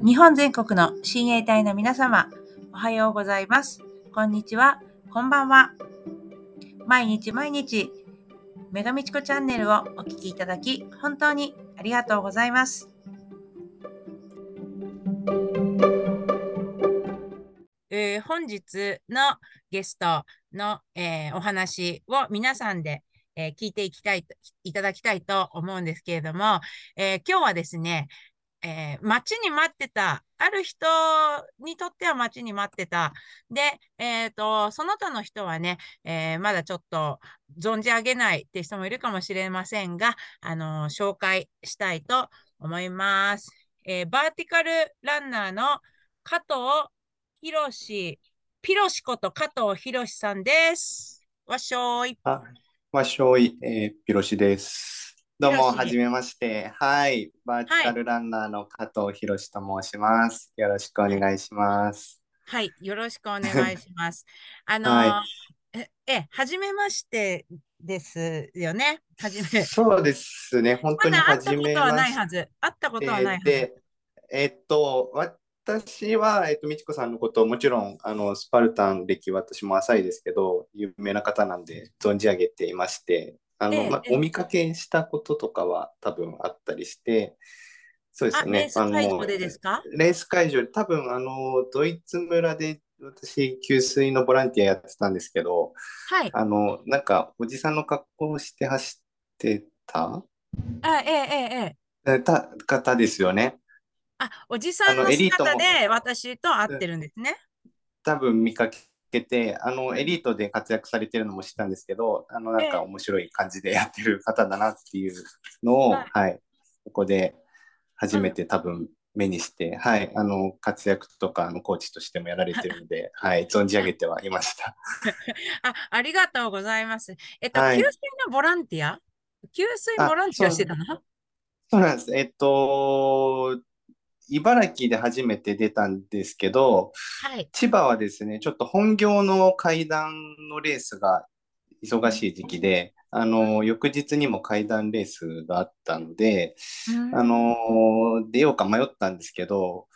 日本全国の親衛隊の皆様、おはようございます。こんにちは、こんばんは。毎日毎日、女神チコチャンネルをお聞きいただき、本当にありがとうございます。えー本日のゲストの、えーお話を皆さんで、えー聞いていきたいと、いただきたいと思うんですけれども、えー今日はですね、えー待ちに待ってた、ある人にとっては待ちに待ってた。で、えっと、その他の人はね、えーまだちょっと存じ上げないって人もいるかもしれませんが、あの紹介したいと思います。えーバーティカルランナーの加藤博士、ピロシこと加藤博士さんです。わっしょーい。わっしょい、えー、ピロシです。どうも、はじめまして。はい、バーティカルランナーの加藤博士と申します。よろしくお願いします。はい、よろしくお願いします。あのーはえ、え、はじめましてですよね？はじめ。そうですね、本当にまだ会ったはじめことはましないはず。会ったことはないはず。て。えっと、私は、えっと、みちこさんのことをもちろん、あの、スパルタン歴、私も浅いですけど、有名な方なんで存じ上げていまして、あの、まええええお見かけしたこととかは多分あったりして、そうであ、すね、レース会場でですか？レース会場で、多分あの、ドイツ村で私、給水のボランティアやってたんですけど、はい。あの、なんか、おじさんの格好をして走ってた？あ、ええ、ええ、ええ。えた方ですよね。あ、おじさんの姿で私と会ってるんですね。多分見かけて、あの、エリートで活躍されてるのも知ったんですけど、あの、なんええ。か面白い感じでやってる方だなっていうのを、はい。はい、ここで初めて多分目にして、はい、あの、活躍とか、あの、コーチとしてもやられてるので、はい、存じ上げてはいました。あ、ありがとうございます。えっと、はい。給水のボランティア？給水ボランティアしてたの？そうなんです。えっと、茨城で初めて出たんですけど、はい。千葉はですね、ちょっと本業の階段のレースが忙しい時期で、あの、翌日にも階段レースがあったので、うん。あの、出ようか迷ったんですけど、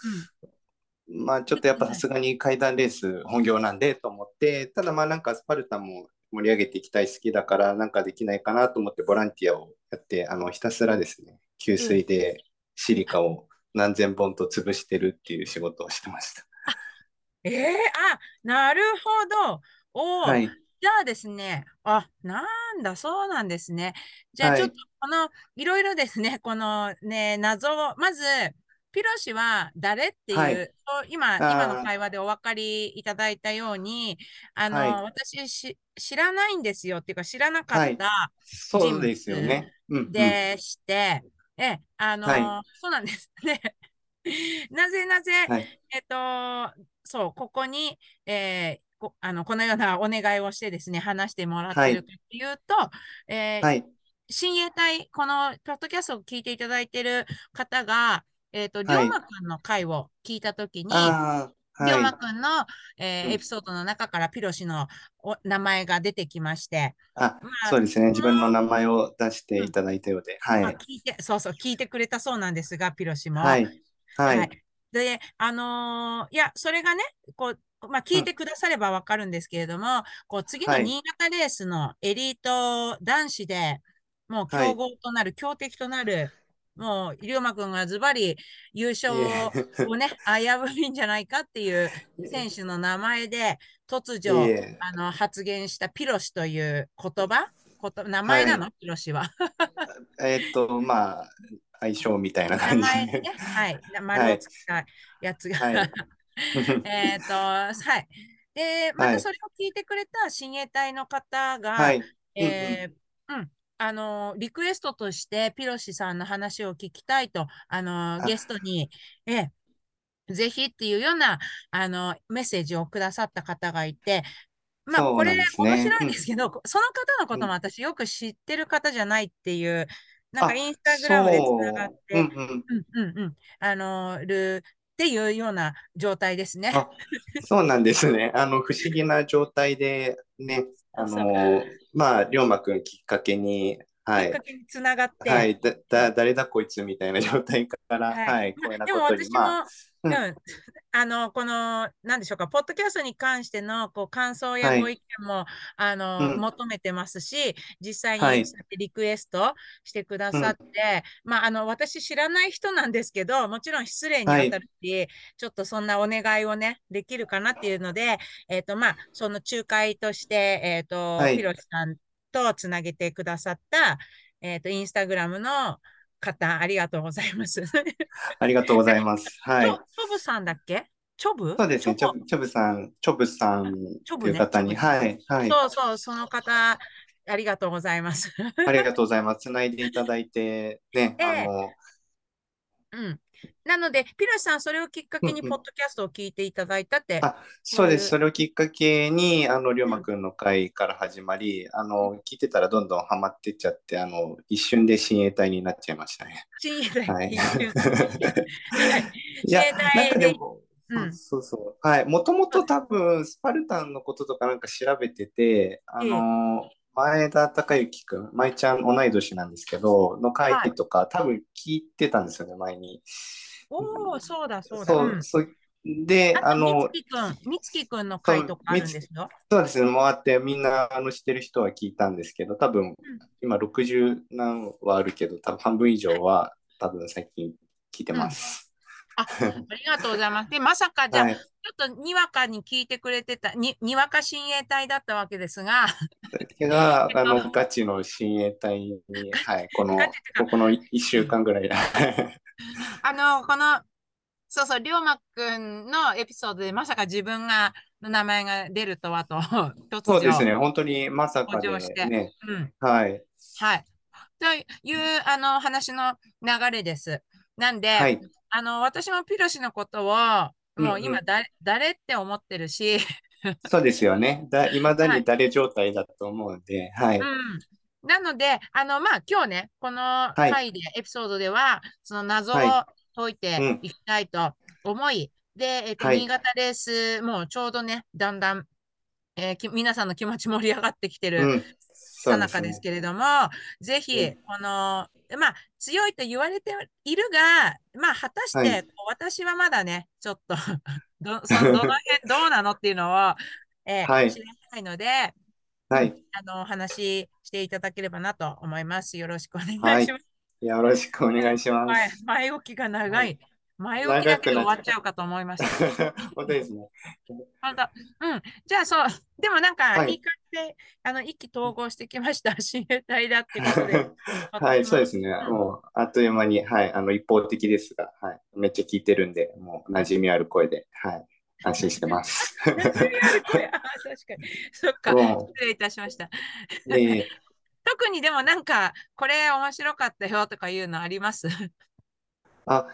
まあちょっとやっぱさすがに階段レース本業なんでと思って、ただまあなんかスパルタも盛り上げていきたい好きだからなんかできないかなと思ってボランティアをやって、あの、ひたすらですね、給水でシリカを何千本と潰してるっていう仕事をしてました。ええあ、なるほど。おーはい。じゃあですね、あ、なんだ、そうなんですね。じゃあはいちょっとこの、いろいろですね、このね、謎を、まず、ピロシは誰っていう、はい今、今の会話でお分かりいただいたように、あの、はい私し、知らないんですよっていうか、知らなかはいったそうですよね。うんうん。でして、え、あの、はそうなんです ね。なぜなぜ、はい。えっと、そう、ここに、えーこ、あの、このようなお願いをしてですね、話してもらってるかっていうと、えーはい。親衛隊、このポッドキャストを聞いていただいている方が、えっと、龍はい馬くんの回を聞いたときに、ああ、龍馬はい。くんの、えーうんエピソードの中からピロシのお名前が出てきまして、あ、まあそうですね。自分の名前を出していただいたようで。はい。まあ聞いて、そうそう、聞いてくれたそうなんですが、ピロシも。はい。ははいい。で、あのーいや、それがね、こう、まあ、聞いてくださればわかるんですけれども、こう、次のはい新潟レースのエリート男子で、もうはい強豪となる、強敵となる、もう、龍馬くんがズバリ優勝 をね、危ういんじゃないかっていう選手の名前で、突い如、え。あの、発言したピロシという言葉、こと名前なの、はピロシは。えーっと、まあ、相性みたいな名感じで。ね。、はい、丸をつけたやつが。はい。えっと、はい。で、まはい。たそれを聞いてくれた親衛隊の方が、はい。えーうん、あの、リクエストとしてピロシさんの話を聞きたいと、あの、あゲストに、えーぜひっていうような、あの、メッセージをくださった方がいて、まあ、これね面白いんですけど、その方のことも私よく知ってる方じゃないっていう、なんかあインスタグラムでつながって、うんうん。うんうんうん。あの、るっていうような状態ですね。あそうなんですね。あの、不思議な状態でね、あの、まあ、龍馬くんきっかけに、はい。きっかけにつながって。はい、だ、だ、誰だこいつみたいな状態から、はい。はい、こういうなことに、まあ、うん。うん、あの、この、なんでしょうか、ポッドキャストに関してのこう感想やはい。ご意見も、あの、うん。求めてますし、実際はい。にリクエストしてくださって、まあ、あの、私知らない人なんですけど、もちろん失礼に当たるし、ちょっとそんなお願いをね、できるかなっていうので、えっと、まあ、その仲介として、えっと、はい。ピロシさんとつなげてくださった、えっと、インスタグラムの方、ありがとうございます。ありがとうございます。はいチョ。ブさんだっけ？チョブそうですね、チチョョブ、チョブさん、チョブさんという方に、チョブはい、はい、そうそう、その方、ありがとうございます。ありがとうございます。つないでいただいて、ね、ええあの、うん。なので、ピロシさん、それをきっかけに、ポッドキャストを聞いていただいたって。あ、そうです。それをきっかけに、あの、りょうまくんの会から始まり、あの、聞いてたらどんどんハマってっちゃって、あの、一瞬で親衛隊になっちゃいましたね。親衛隊はい一瞬 はいいや、自衛隊でんそうそう。はい。もともと多分、スパルタンのこととかなんか調べてて、あの、前田孝之くん、舞ちゃん同い年なんですけど、の回とか、多分聞いてたんですよね、前に。おお、そうだ、そうだ。そうう、んそう。で、あのみつきくんの回とかあるんですよ。そうですね、回ってみんなあの知ってる人は聞いたんですけど、多分今60何はあるけど、多分半分以上は多分最近聞いてます。ありがとうございます。で、まさかじゃあ、はい。ちょっとにわかに聞いてくれてた、ににわか親衛隊だったわけですが、が、あの、ガチの親衛隊に、はい、このここの1週間ぐらい。あの、この、そうそう、りょうまくんのエピソードでまさか自分が、の名前が出るとはと、突如。そうですね、本当にまさかでね、うん。はい、はい。という、あの、話の流れです。なんで、はい、あの、私もピロシのことを、もう今だ、誰って思ってるし、そうですよね。だ、いまだはい。に誰状態だと思うんで、はい、うん。なので、あの、まあ、今日ね、このい。回で、エピソードでは、その謎をは解いてうん。いきたいと思い、で、えっと、はい。新潟レース、もうちょうどね、だんだん、えーき皆さんの気持ち盛り上がってきてるさなかです。けれども、ぜひうん、この、まあ、強いと言われているが、まあ、果たして、はい私はまだね、ちょっと ど、そのどの辺、どうなのっていうのを、えーはい知らないので、はい、あの、お話ししていただければなと思います。よろしくお願いします。よろしくお願いしまはいす。前置きが長。はい前置きだけで終わっちゃうかと思いました。本当ですね。本当。うん。じゃあそう。でもなんか、はいいい感じで、あの、意気投合してきました。親衛隊だってことで。はい、そうですね。うんもう、あっという間に、はい、あの、一方的ですが、はい、めっちゃ聞いてるんで、もう、馴染みある声で、はい、安心してます。馴染みある声 あー確かに。そっか。も失礼いたしました。う、え特にでもなんか、これ面白かったよとかいうのあります？あ、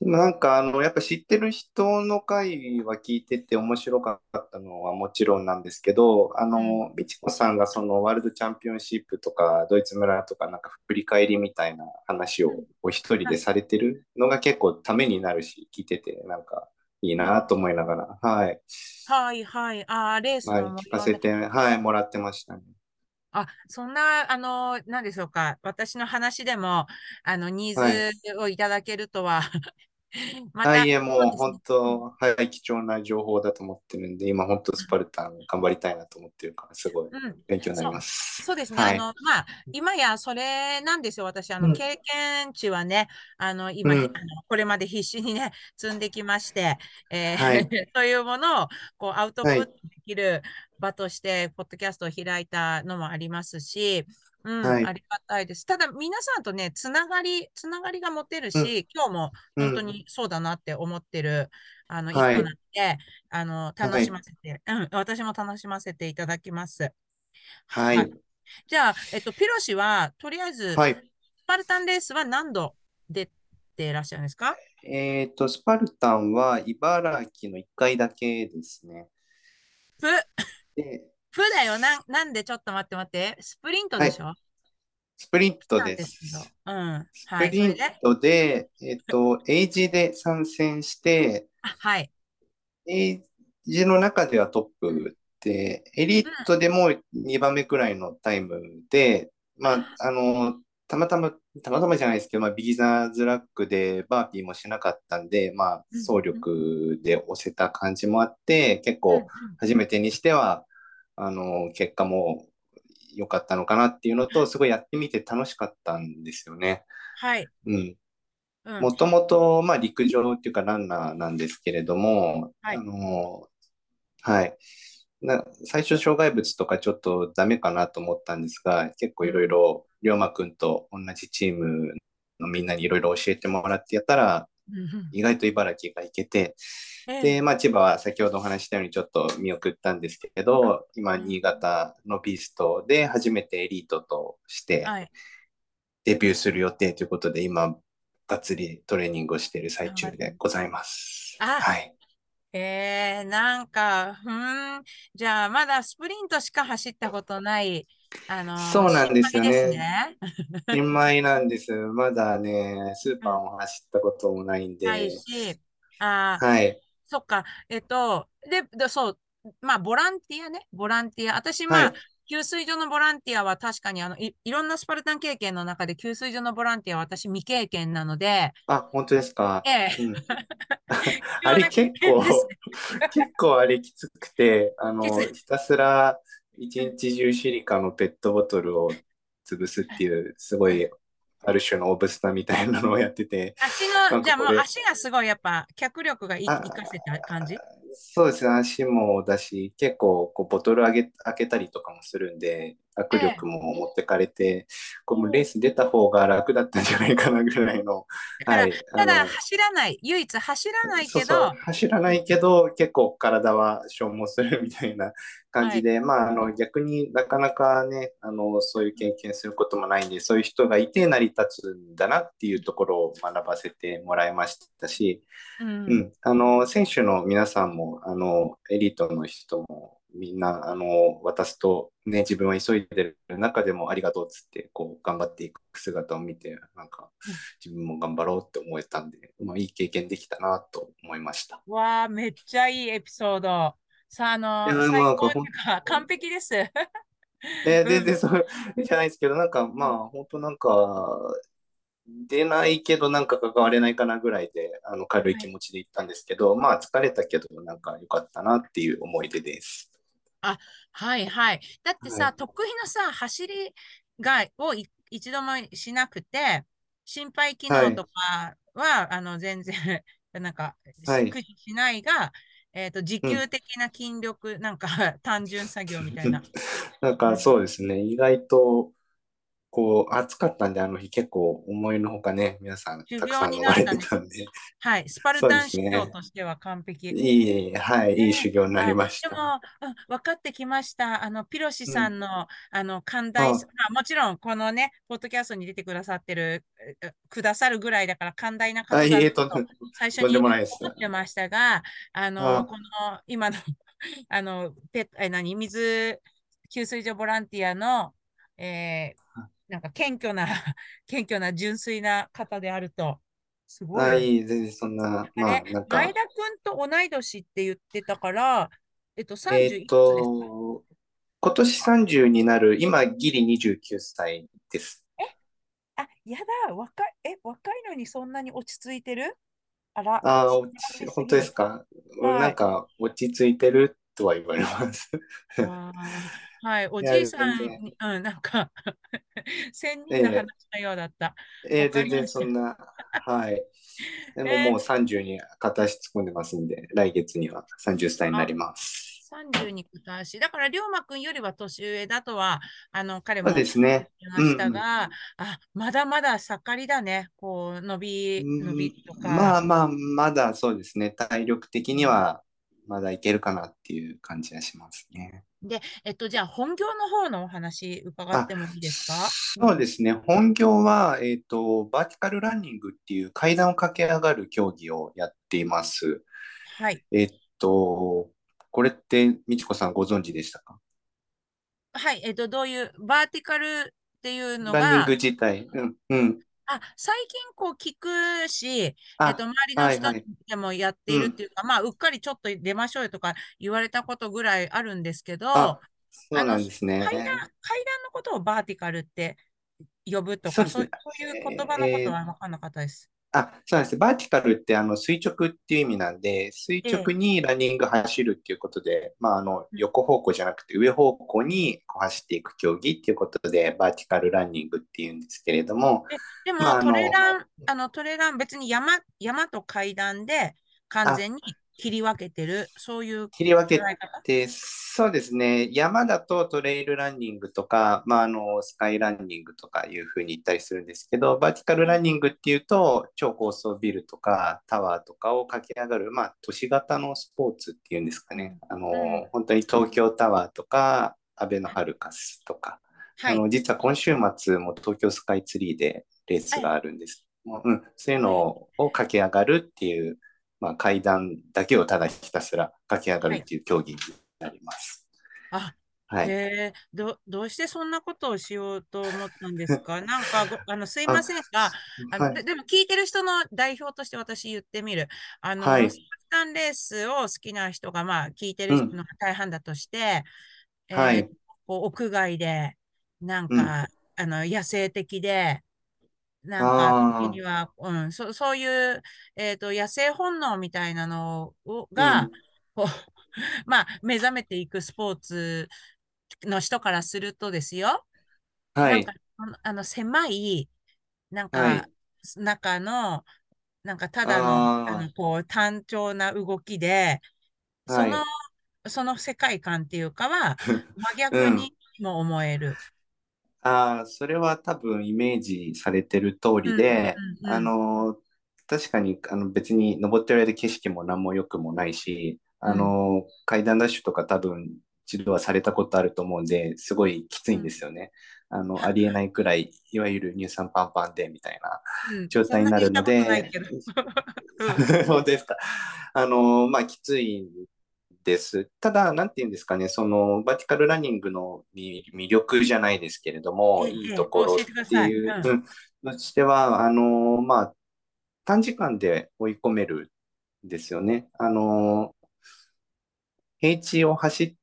でもなんか、あの、やっぱ知ってる人の回は聞いてて面白かったのはもちろんなんですけど、あの、美智子さんがそのワールドチャンピオンシップとか、ドイツ村とかなんか振り返りみたいな話をお一人でされてるのが結構ためになるし、聞いてて、なんかいいなと思いながら、はい、はいはい。ああ、レースはい、聞か。せて、はい、もらってましたね。あ、そんな、あの、なんでしょうか。私の話でも、あの、ニはーズをいただけるとは、はい、いえ、もう本当、はい、貴重な情報だと思ってるんで、今本当スパルタン頑張りたいなと思ってるから、すごいうん、勉強になります。そうですね。はいあの、まあ、今やそれなんですよ。私、あの、うん経験値はね、あの、今、うんあのこれまで必死にね、積んできまして、えーはい というものを、こう、アウトプはいットできる場として、ポッドキャストを開いたのもありますし、うん、はいありがたいです。ただ、皆さんとね、つながり、つながりが持てるし、うん今日もうん本当にそうだなって思ってる、あの、一はい個なので、あの、楽しませて、うん、私も楽しませていただきます。はい。じゃあ、えっと、ピロシは、とりあえず、はい。スパルタンレースは何度出ていらっしゃるんですか？えっと、スパルタンは茨城の1回だけですね。プ、で、プだよ。なん、なんでちょっと待って待って。スプリントでしょ、スプリントでです。うん。スプリントで、えっと、エイジで参戦して、あはい。エイジの中ではトップで、エリートでも2番目くらいのタイムで、まあ、あの、たまたま、たまたまじゃないですけど、まあ、ビギナーズラックでバーピーもしなかったんで、まあ、走力で押せた感じもあって、結構、初めてにしては、あの、結果も良かったのかなっていうのと、すごいやってみて楽しかったんですよね。はい。うん。もともと、まあ、陸上っていうかランナーなんですけれども、はい、あの、はい。な最初、障害物とかちょっとダメかなと思ったんですが、結構いろいろ、龍馬くんと同じチームのみんなにいろいろ教えてもらってやったら、意外と茨城が行けて、で、まあ、千葉は先ほどお話したようにちょっと見送ったんですけど、今、新潟のビーストで初めてエリートとしてデビューする予定ということで、今、がっつりトレーニングをしている最中でございます。はい。えー、なんか、うん、じゃあ、まだスプリントしか走ったことない、あのー、そうなんですよね。新米なんです。まだね、スーパーも走ったこともないんで。ないし、あはい。そっか、えっと、で、でそう、まあ、ボランティアね、ボランティア。私、まあ、はい給水所のボランティアは確かにあのいいろんなスパルタン経験の中で給水所のボランティアは私未経験なので。あ、本当ですか？ええ。うん、あれ結構、結構あれきつくて、あの、ひたすら一日中シリカのペットボトルを潰すっていう、すごいある種のオブスタみたいなのをやってて。足の、じゃあもう足がすごいやっぱ脚力がい生かせた感じ？そうですね、足もだし、結構こうボトル開け開けたりとかもするんで、握力も持ってかれて、ええ、こうレース出た方が楽だったんじゃないかなぐらいの。はい、ただ走らない、唯一走らないけど。そうそう。走らないけど、結構体は消耗するみたいな感じで、はい、まああの逆になかなかねあの、そういう経験することもないんで、そういう人がいて成り立つんだなっていうところを学ばせてもらいましたし、うん、うん、あの選手の皆さんもあのエリートの人もみんなあの渡すと、ね、自分は急いでる中でもありがとうっつってこう頑張っていく姿を見てなんか自分も頑張ろうって思えたんで、まあ、いい経験できたなと思いました。わあめっちゃいいエピソード。さあ、あの、完璧です。えー、全然そうじゃないですけど、なんかまあ、本当なんか、出ないけどなんか関われないかなぐらいで、あの軽い気持ちで行ったんですけど、はい、まあ疲れたけど、なんか良かったなっていう思い出です。あ、はいはい。だってさ、はい、得意のさ、走りがを一度もしなくて、心肺機能とかは、はい、あの全然、なんか、駆使しないが、えっ、ー、と、持久的な筋力、うん、なんか 単純作業みたいな。なんかそうですね、意外とこう、暑かったんで、あの日結構思いのほかね、皆さんたくさん飲まれてたんで。はい、スパルタン修行としては完璧。ね、いい、はい、いい修行になりました。でも、うん、分かってきました。あの、ピロシさんの、うん、あの、寛大、まあ、もちろん、このね、ポッドキャストに出てくださってる、くださるぐらいだから寛大な方だと最初に思ってましたが、あの、この、今の、あの、ペえ何、水給水所ボランティアの、えー、なんか謙虚な、謙虚な純粋な方であると。すごい。はい、全然そんな、まあ、なんか。前田君と同い年って言ってたから、えっと、31えっと、今年30になる、今、ギリ29歳です。え？あ、やだ、若い、え、若いのにそんなに落ち着いてる？あら。あ本当ですか、はい、なんか、落ち着いてるとは言われます。はい、おじいさんに、うん、なんか 千人の話のようだった。えー、えー、全然そんな、はい。でももう30に片足突っ込んでますんで、来月には30歳になります。30に片足。だから、龍馬くんよりは年上だとは、あの、彼も言いましたが、うん、あ、まだまだ盛りだね。こう、伸び、伸びとか。まあまあ、まだそうですね。体力的にはまだいけるかなっていう感じがしますね。で、えっと、じゃあ本業の方のお話伺ってもいいですか？そうですね。本業は、えっ、と、バーティカルランニングっていう階段を駆け上がる競技をやっています。はい。えっと、これって、美智子さんご存知でしたか？はい。えっと、どういう、バーティカルっていうのが？ランニング自体。うん、うん。あ、最近こう聞くし、えっと、周りの人でもやっているっていうか、まあ、うっかりちょっと出ましょうよとか言われたことぐらいあるんですけど、そうなんですね。階段、階段のことをバーティカルって呼ぶとか、そうねそういう言葉のことは分かんなかったです。あ、そうなんです。バーティカルってあの垂直っていう意味なんで、垂直にランニング走るっていうことで、まああのうん横方向じゃなくて上方向にこう走っていく競技っていうことで、バーティカルランニングっていうんですけれども、でも、まあトレラン、あのトレラン、別に山山と階段で完全に切り分けてる、そういう切り分け捉え方？で、そうですね。山だとトレイルランニングとか、まあ、あの、スカイランニングとかいうふうに言ったりするんですけど、バーティカルランニングっていうと、超高層ビルとかタワーとかを駆け上がる、まあ、都市型のスポーツっていうんですかね。あの、うん本当に東京タワーとか、アベノハルカスとか、はい。あの、実は今週末も東京スカイツリーでレースがあるんですけども、うん、そういうのを駆け上がるっていう、まあ、階段だけをただひたすら駆け上がるっていう競技になります。あ、はい。へえど、どうしてそんなことをしようと思ったんですか？なんかご、あの、すいませんが、あのはい。ででも聞いてる人の代表として私言ってみる。あの、はい。スタンレースを好きな人が、まあ、聞いてる人の大半だとして、えーはいこう屋外で、なんうん。か、あの、野生的で、なんか、時には、うん、そ、そういう、えっと、野生本能みたいなのをが、うん。まあ、目覚めていくスポーツの人からするとですよ、はい。なんか。あの狭い、なんか、はい。中の、なんかただの、あのこう単調な動きで、その、その世界観っていうかは、真逆にも思える。ああ、それは多分イメージされてる通りで、うんうんうんあの、確かにあの別に登ってる間景色も何も良くもないし、あの、階段ダッシュとか多分一度はされたことあると思うんで、すごいきついんですよね。あの、ありえないくらい、いわゆる乳酸パンパンでみたいなうん。状態になるのでそんなにしたことないけど。本当ですか。あの、まあ、きついんです。ただ、なんて言うんですかね、その、バーティカルランニングの魅魅力じゃないですけれども、ええいいところっていう、さいうんうんとしては、あの、まあ、短時間で追い込めるんですよね。あの、平地を走っ、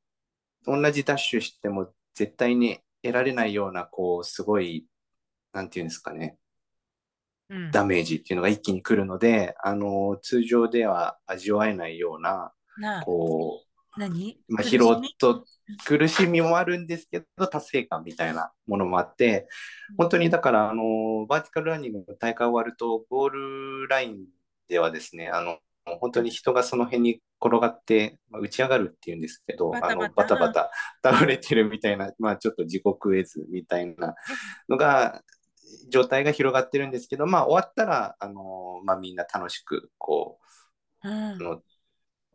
同じダッシュしても絶対に得られないような、こう、すごい、なんていうんですかね、うんダメージっていうのが一気に来るので、あの、通常では味わえないような、こう、何？まあ、疲労と苦しみもあるんですけど、達成感みたいなものもあって、本当にだから、あの、バーティカルランニングの大会終わると、ゴールラインではですね、あの、本当に人がその辺に転がって、まあ打ち上がるっていうんですけど、バタバタ。あのバタバタ倒れてるみたいな、まあちょっと地獄絵図みたいなのが、状態が広がってるんですけど、まあ終わったら、あの、まあみんな楽しく、こう、うん。あの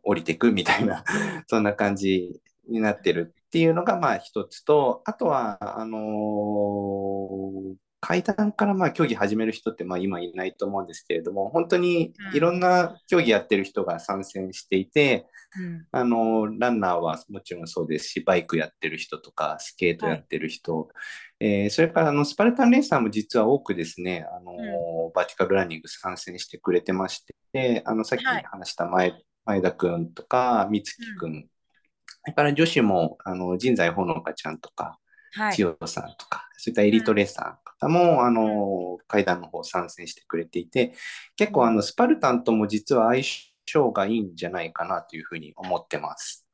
降りていくみたいな、そんな感じになってるっていうのが、まあ一つと、あとは、あのー階段からまあ競技始める人ってまあ今いないと思うんですけれども、本当にいろんな競技やってる人が参戦していて、うん。あのーランナーはもちろんそうですし、バイクやってる人とか、スケートやってる人、えーそれからあのスパルタンレーサーも実は多くですね、あのーバーティカルランニング参戦してくれてまして、あのさっきはい。話した前,、前田くんとか、美月くん、それから女子もあの陣在ほのかちゃんとか、はい。千代さんとか、そういったエリートレーサーの方も、あの、階段の方参戦してくれていて、結構あの、スパルタンとも実は相性がいいんじゃないかなというふうに思ってます。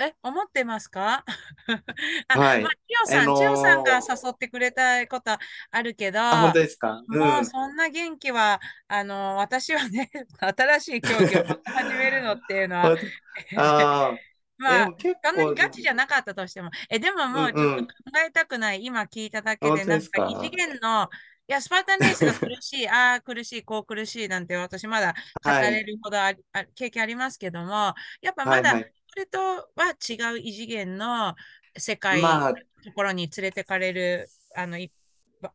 え、思ってますか？あ、はい。まあ、千代さん、あのー。千代さんが誘ってくれたことあるけど、あ、本当ですか？うん。もうそんな元気は、あの、私はね、新しい競技を始めるのっていうのは、あまあ、そんなに構、ガチじゃなかったとしても、え、でももうちうんうんょっと考えたくない、今聞いただけで、なんか異次元の、いや、スパルタンレースが苦しい、ああ、苦しい、こう苦しいなんて私まだ語はいれるほどありあ経験ありますけども、やっぱまだはいはいそれとは違う異次元の世界まあところに連れてかれる、あの、い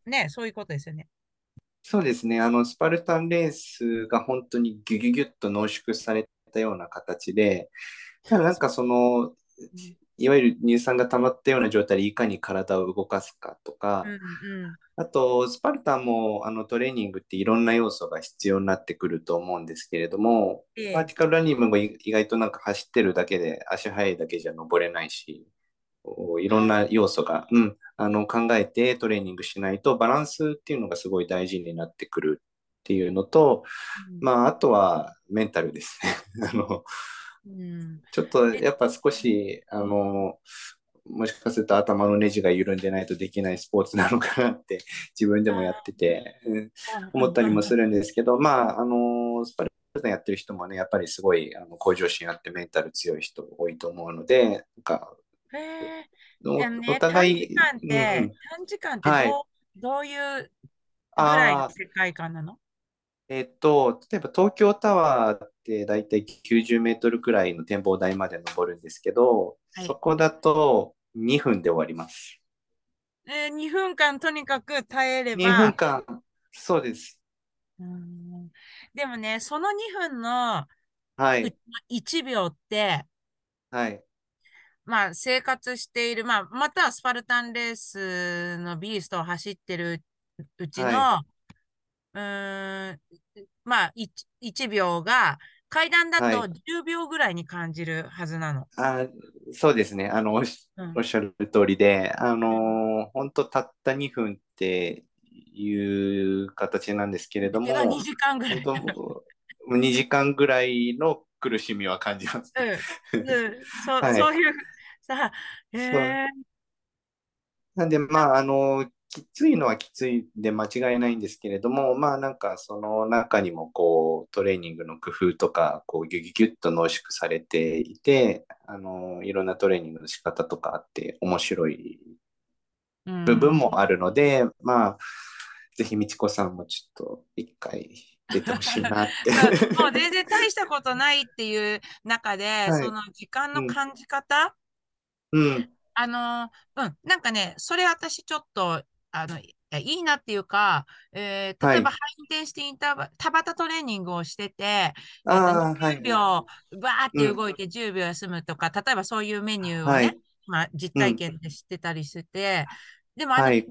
ね、そういうことですよね。そうですね。あの、スパルタンレースが本当にギュギュギュッと濃縮されたような形で、ただなんかその、いわゆる乳酸が溜まったような状態でいかに体を動かすかとかう、んうん。あと、スパルタンもあのトレーニングっていろんな要素が必要になってくると思うんですけれども、ええバーティカルランニングも意外となんか走ってるだけで足速いだけじゃ登れないし、いろんな要素が、うん、あの考えてトレーニングしないとバランスっていうのがすごい大事になってくるっていうのと、うん、まあ、あとはメンタルですね。あの、うん、ちょっとやっぱ少し、あの、もしかすると頭のネジが緩んでないとできないスポーツなのかなって自分でもやってて、うん、思ったりもするんですけど、まあ、あの、スパルタやってる人もね、やっぱりすごいあの向上心あってメンタル強い人多いと思うので、なんか、おね、お互い。短時間って、うん、短時間ってど,、はい、どういうぐらいの世界観なの？えっと、例えば東京タワーって大体90メートルくらいの展望台まで登るんですけど、はい、そこだと2分で終わります。えー、2分間とにかく耐えれば。2分間、そうです。うんでもね、その2分の1秒って、はい、まあ、生活している、まあ、またスパルタンレースのビーストを走ってるうちの、はい、うん、まあ1、1秒が階段だと10秒ぐらいに感じるはずなの。はい、あそうですね。あの、おっしゃる通りで、あの、本当たった2分っていう形なんですけれども、2時間ぐらい。2時間ぐらいの苦しみは感じます、ね。うん、うん、そ はい、そういうさ、へえ。なんで、まあ、あの、きついのはきついで間違いないんですけれども、まあなんかその中にもこうトレーニングの工夫とか、こうギュギュギュッと濃縮されていて、あの、いろんなトレーニングの仕方とかあって面白い部分もあるので、うん、まあ、ぜひ美智子さんもちょっと一回出てほしいなって。もう全然大したことないっていう中で、はい、その時間の感じ方、うん。あの、うん、なんかね、それ私ちょっと、あの、いいなっていうか、えー、例えば、はい、背転してインター田畑トレーニングをしてて、あ10秒、バーって動いて10秒休むとか、うん、例えばそういうメニューをね、はい、まあ、実体験で知ってたりしてて、うん、でもあの、はい、10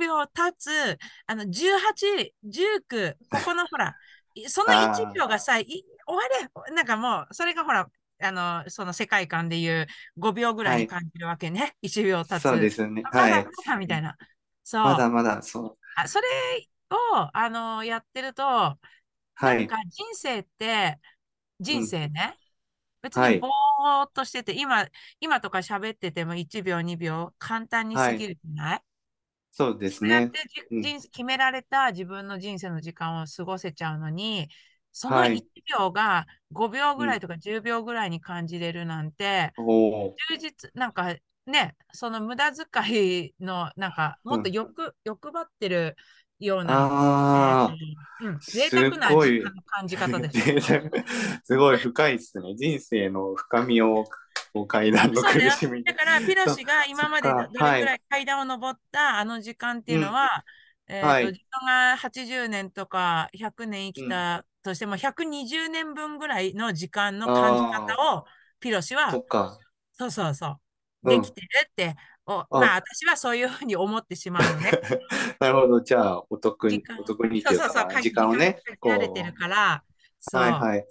秒経つ、あの、18、19、ここのほら、その1秒がさ、終われ、なんかもう、それがほら、あの、その世界観でいう5秒ぐらいに感じるわけね。はい、1秒経つ。そうですね。はい。みたいな。そう。まだまだ、そう。あそれを、あの、やってると、はい。なんか人生って、人生ね、うん、別にぼーっとしてて、はい、今、今とか喋ってても1秒、2秒、簡単に過ぎるじゃない、はい、そうですね。うん、決められた自分の人生の時間を過ごせちゃうのに、その1秒が5秒ぐらいとか10秒ぐらいに感じれるなんて、うん、充実、なんかね、その無駄遣いの、なんかもっと欲、うん、欲張ってるような、うん、贅沢な時間の感じ方です。すごい深いですね。人生の深みを階段の苦しみ。だからピロシが今までどれくらい階段を登ったあの時間っていうのは、えーと、はい、自分が80年とか100年生きたとしても、120年分ぐらいの時間の感じ方をピロシはそそうそうそうできてるって、うん、おまあ私はそういうふうに思ってしまうのね。なるほど、じゃあお得に、お得にっていうか、そうそうそう。時間をね、こられてるから、そう、はいはい、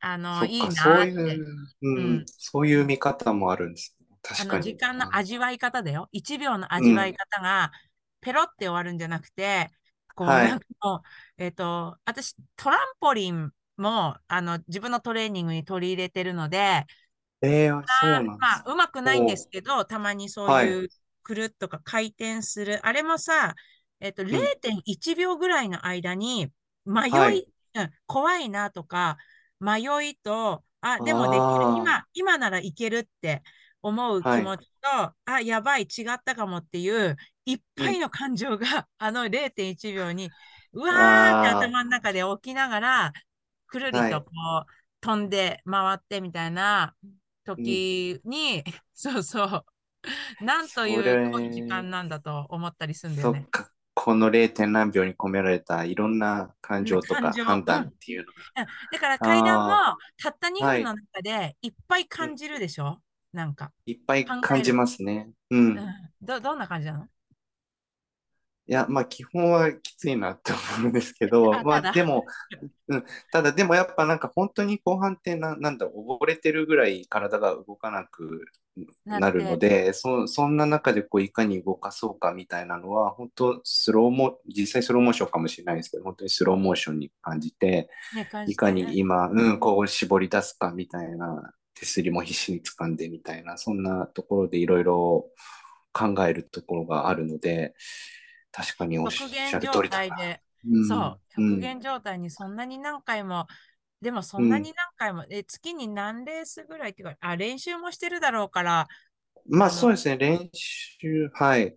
あの、いいなって。そういう、うん、そういう見方もあるんですね。確かに。時間の味わい方だよ。1秒の味わい方が、ペロって終わるんじゃなくて、こう、はい、なんかもう、えっ、ー、と、私、トランポリンも、あの、自分のトレーニングに取り入れてるので、えー、そうなんまあ、うまくないんですけど、たまにそういう、くるっとか回転する、あれもさ、えっ、ー、と、0.1秒ぐらいの間に、迷い、はい、うん、怖いなとか、迷いと、あ、でもできる、今、今ならいけるって思う気持ちと、はい、あ、やばい、違ったかもっていう、いっぱいの感情が、あの0.1秒に、うわーって頭の中で起きながら、くるりとこう、はい、飛んで回ってみたいな時に、うん、そうそう、なんという時間なんだと思ったりするんだよね。この 0. 何秒に込められたいろんな感情とか判断っていうのが。だから階段もたった2分の中でいっぱい感じるでしょ、はい、なんか。いっぱい感じますね。うん。どどんな感じなの？いや、まあ基本はきついなって思うんですけど、あ、まあでも、うん、ただでもやっぱなんか本当に後半ってな、なんだ、溺れてるぐらい体が動かなくなるので、そ、そんな中でこういかに動かそうかみたいなのは、本当スローモ、実際スローモーションかもしれないですけど、本当にスローモーションに感じて、いか。に今、うん、こう絞り出すかみたいな、手すりも必死に掴んでみたいな、そんなところでいろいろ考えるところがあるので、確かにおっ極しゃる限状通りだな。そう、極う。ん、限状態にそんなに何回も、でもそうん。んなに何回も、え、月に何レースぐらいっていうか、あ、練習もしてるだろうから、まあそうですね、練習、はい。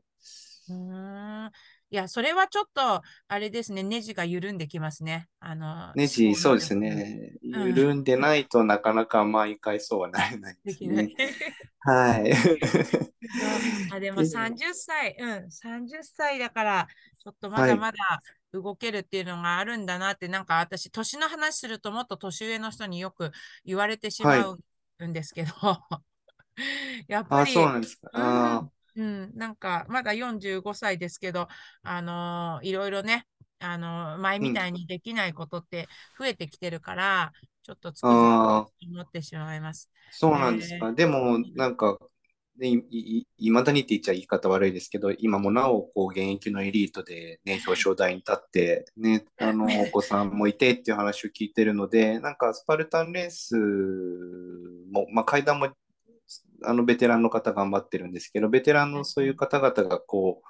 うーん、いや、それはちょっと、あれですね、ネジが緩んできますね。あの、ネジ、そうです力。ね。うん、緩んでないとなかなか毎回そうはなれないでできない。すね。はい。あ、でもで、30歳、うん、30歳だから、ちょっとまはい、だまだ動けるっていうのがあるんだなって、なんか私、年の話するともっと年上の人によく言われてしはい。まうんですけど、やっぱあ、そうり、なんですか。うん、あうん、なんかまだ45歳ですけど、あのーいろいろね、あのー前ー、うん。みたいにできないことって増えてきてるから、ちょっとつくづ思ってしまいます。そうなんですか。えでも、ーなんか、ね、い、い、いまだにって言っちゃ言い方悪いですけど、今もなお、こう、現役のエリートでね、表彰台に立って、ね、あの、お子さんもいてっていう話を聞いてるので、なんか、スパルタンレースも、まあ、階段も、あの、ベテランの方頑張ってるんですけど、ベテランのそういう方々が、こ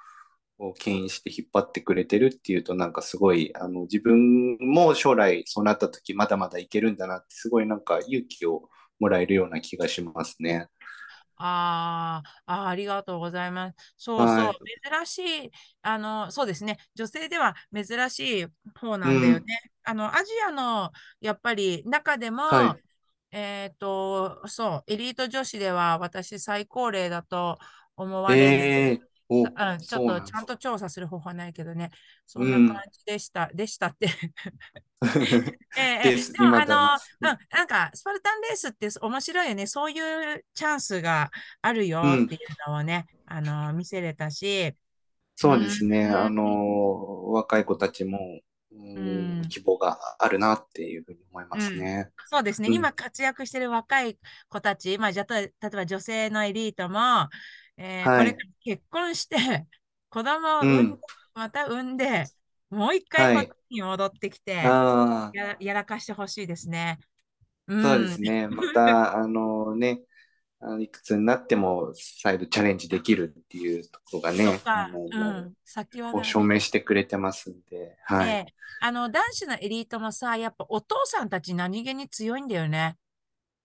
う、牽引して引っ張ってくれてるっていうと、なんかすごい、あの、自分も将来そうなった時、まだまだいけるんだなって、すごいなんか勇気をもらえるような気がしますね。あーあー、ありがとうございます。そうそう、はい。珍しい、あの、そうですね、女性では珍しい方うなんだよね。ん。あの、アジアの、やっぱり中でも、はい。えっと、そう、エリート女子では私最高齢だと思われる。ええさお、うん、ちょっ。とちゃんと調査する方法はないけどね、そんな感うん。じでした、でしたって ええ、ええです、でも、あ。の、うん、なんか、スパルタンレースって面白いよね。そういうチャンスがあるうん。よっていうのをね、あの、見せれたし、うそうでーん、すね。あの、若い子たちも、ううん、ん、希望があるなっていうふうに思いまうん。すね。そうですね。うん。今活躍してる若い子たち、まあ、じゃた、例えば女性のエリートも、えーこはい。れから結婚して、子供をうん。また産んで、もう一回こっちはい。に戻ってきて、ああ。や、やらかしてほしいですね。そうでうん。すね。また、あのね、あのいくつになっても再度チャレンジできるっていうところがね、うん。先う。証明してくれてますんで、はい。ええ、あの、男子のエリートもさ、やっぱお父さんたち何気に強いんだよね。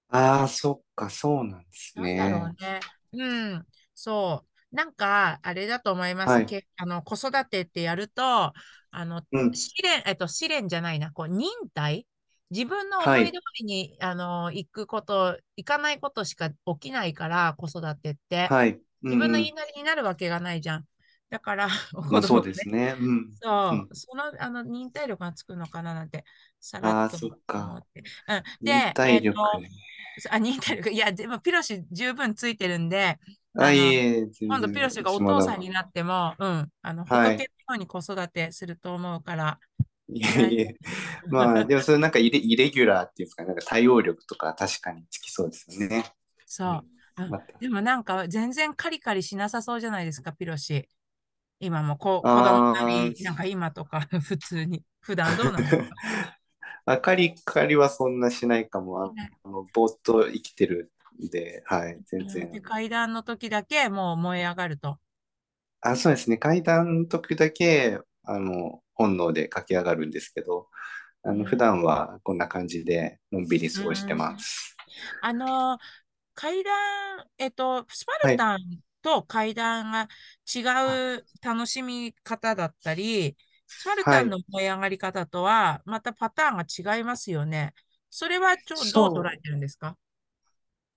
ああ、そっか、そうなんですなんだろね。うね。うん。そう。なんか、あれだと思います。はい。け、あの、子育てってやると、あの、うん。試練、えっと、試練じゃないな、こう、忍耐自分のはい。思い通りに、あの、行くこと、行かないことしか起きないから、子育てって。はい。う自分の言い。なりになるわけがないじゃん。だから、まあそう。ですね。うん。うん。そう、その、あの、忍耐力がつくのかななんて、さらっああ、とそっか。思って。うん。忍で、えっと、耐力ね。あ、忍耐力、いや、でも、ピロシ十分ついてるんで、あ、いえ今度ピロ然、シがお。父さんになっても、うん、あの、はい。仏のように子育てすると思うから、いえ大丈いえ。まあ、でもそれなんかイレ、イレギュラーっていうんですかね、なんか対応力とか確かにつきそうですよね。夫。そう。うん。でもなんか全然カリカリしなさそうじゃないですか、ピロシ。今もこう、子供あ並み、なんか今とか 普通に、普段どうなのか？あ、カリカリはそんなしないかも。あの、ぼーっと生きてるんで、はい、全然。階段の時だけもう燃え上がると。あ、そうですね。階段の時だけ、あの、本能で駆け上がるんですけど、あの、普ね段はこんな感じで、のんびりう過ごしてまん。す。あの、階段、えっと、スパルはい、タンと階段が違う楽しみ方だったり、スパルタンはい。の燃え上がり方とは、またパターンが違いますよね。それはちょ、どう捉えてるんですか？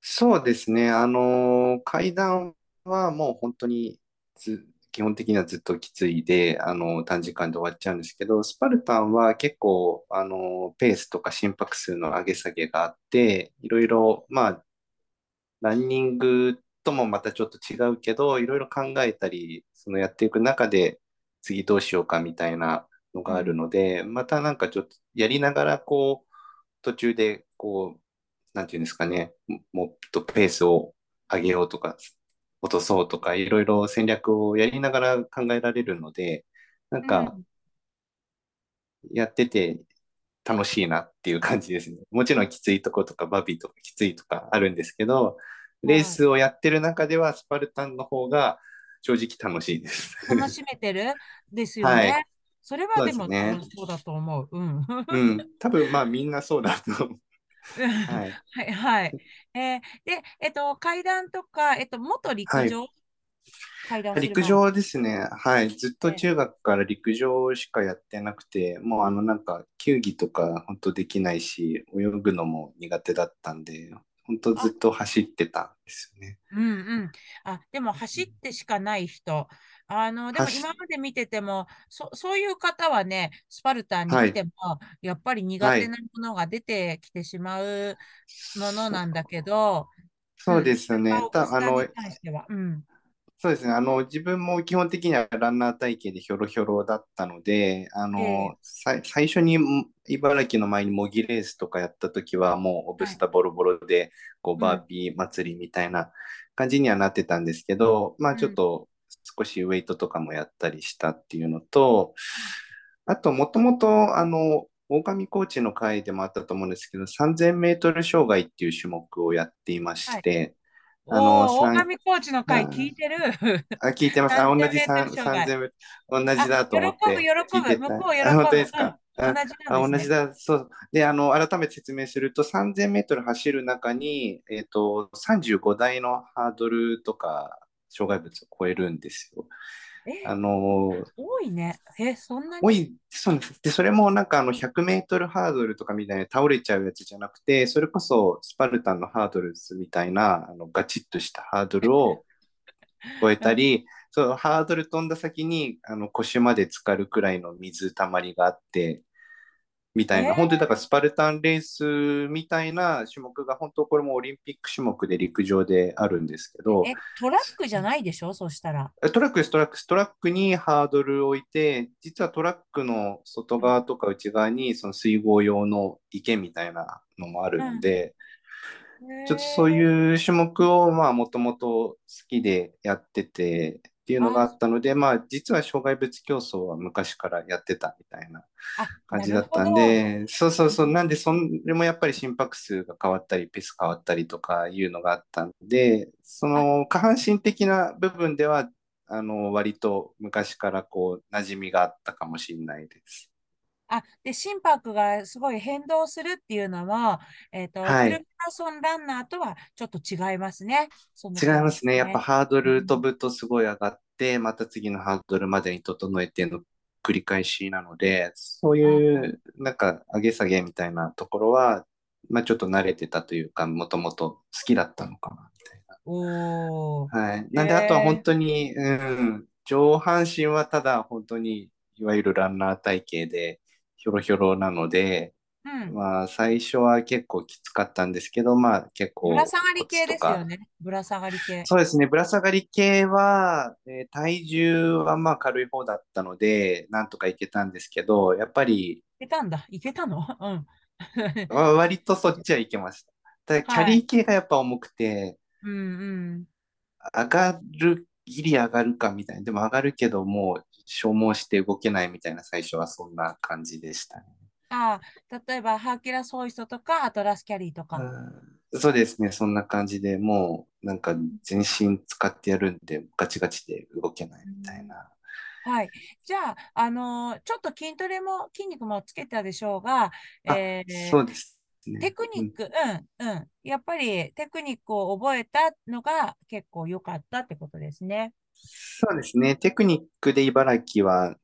そうですね。あの、階段はもう本当にず、基本的にはずっときついで、あの、短時間で終わっちゃうんですけど、スパルタンは結構、あの、ペースとか心拍数の上げ下げがあって、いろいろ、まあ、ランニングともまたちょっと違うけど、いろいろ考えたり、そのやっていく中で次どうしようかみたいなのがあるので、またなんかちょっとやりながらこう途中でこうなんていうんですかねもっとペースを上げようとか落とそうとかいろいろ戦略をやりながら考えられるのでなんかやってて楽しいなっていう感じですね。もちろんきついとことかバビーとかきついとかあるんですけど、レースをやってる中ではスパルタンの方が正直楽しいです。楽しめてる？ですよね。はい、それはでもね、そうだと思う。うん。うん、多分まあみんなそうだと思う。はい、はい、はい。えー、で、えっと、階段とか、えっと、元陸上、はい陸上ですね。はい。ずっと中学から陸上しかやってなくて、もうあのなんか球技とか本当できないし、泳ぐのも苦手だったんで、本当ずっと走ってたんですよね。うんうん。あ、でも走ってしかない人。あの、でも今まで見てても、そそういう方はね、スパルタンに来ても、はい、やっぱり苦手なものが出てきてしまうものなんだけど、そうですね。あの、うん。そうですね。あの、自分も基本的にはランナー体型でひょろひょろだったので、あの、えー、最初に茨城の前に模擬レースとかやった時は、もうオブスタボロボロで、はい、こう、バーピー祭りみたいな感じにはなってたんですけど、まあちょっと少しウェイトとかもやったりしたっていうのと、あと、もともと、あの、狼コーチの会でもあったと思うんですけど、3000メートル障害っていう種目をやっていまして、あの、大神コーチの回聞いてる。あ、聞いてます。あ、同じ三三千同じだと思って。喜ぶ、喜ぶ。向こう喜ぶ。本当ですか？同じあ同じだ、そう。で、あの、改めて説明すると、3000メートル走る中に、えっ、ー、と、35台のハードルとか、障害物を超えるんですよ。あの多いね。え、そんなに？多い、そうでそれもなんかあの100メートルハードルとかみたいに倒れちゃうやつじゃなくて、それこそスパルタンのハードルズみたいなあのガチッとしたハードルを 超えたり、そうハードル飛んだ先にあの腰まで浸かるくらいの水たまりがあって、みたいな、えー、本当にだからスパルタンレースみたいな種目が本当これもオリンピック種目で陸上であるんですけどえトラックじゃないでしょ？そしたら。トラックですトラックトラックにハードルを置いて実はトラックの外側とか内側にその水濠用の池みたいなのもあるんで、うん、ちょっとそういう種目をまあもともと好きでやっててっていうのがあったので、まあ、実は障害物競争は昔からやってたみたいな感じだったんで、そうそうそう、なんで、それもやっぱり心拍数が変わったり、ペース変わったりとかいうのがあったんで、その下半身的な部分では、あの割と昔からこう馴染みがあったかもしれないです。あで心拍がすごい変動するっていうのも、えーとはい、フルマラソンランナーとはちょっと違いますね。違いますね。やっぱハードル飛ぶとすごい上がって、うん、また次のハードルまでに整えての繰り返しなので、そういうなんか上げ下げみたいなところは、まあ、ちょっと慣れてたというか、もともと好きだったのかなみたいな。おはい、なんで、あとは本当に、うん、上半身はただ本当にいわゆるランナー体型で、ひょろひょろなので、うん、まあ最初は結構きつかったんですけど、まあ結構。ぶら下がり系ですよね。ぶら下がり系。そうですね。ぶら下がり系は、えー、体重はまあ軽い方だったので、なんとかいけたんですけど、やっぱり。いけたんだ。いけたの？うん。割とそっちはいけました。ただキャリー系がやっぱ重くて、はい、うんうん、上がる、ギリ上がるかみたいな。でも上がるけど、もう消耗して動けないみたいな最初はそんな感じでしたね。ああ、例えばハーキュラスホイストとかアトラスキャリーとか。そうですね、そんな感じでもうなんか全身使ってやるんでガチガチで動けないみたいな。はい。じゃあ、あのー、ちょっと筋トレも筋肉もつけたでしょうが、えー、そうです。ね、テクニック、うん、うん、やっぱりテクニックを覚えたのが結構良かったってことですね。そうですね。テクニックで茨城は、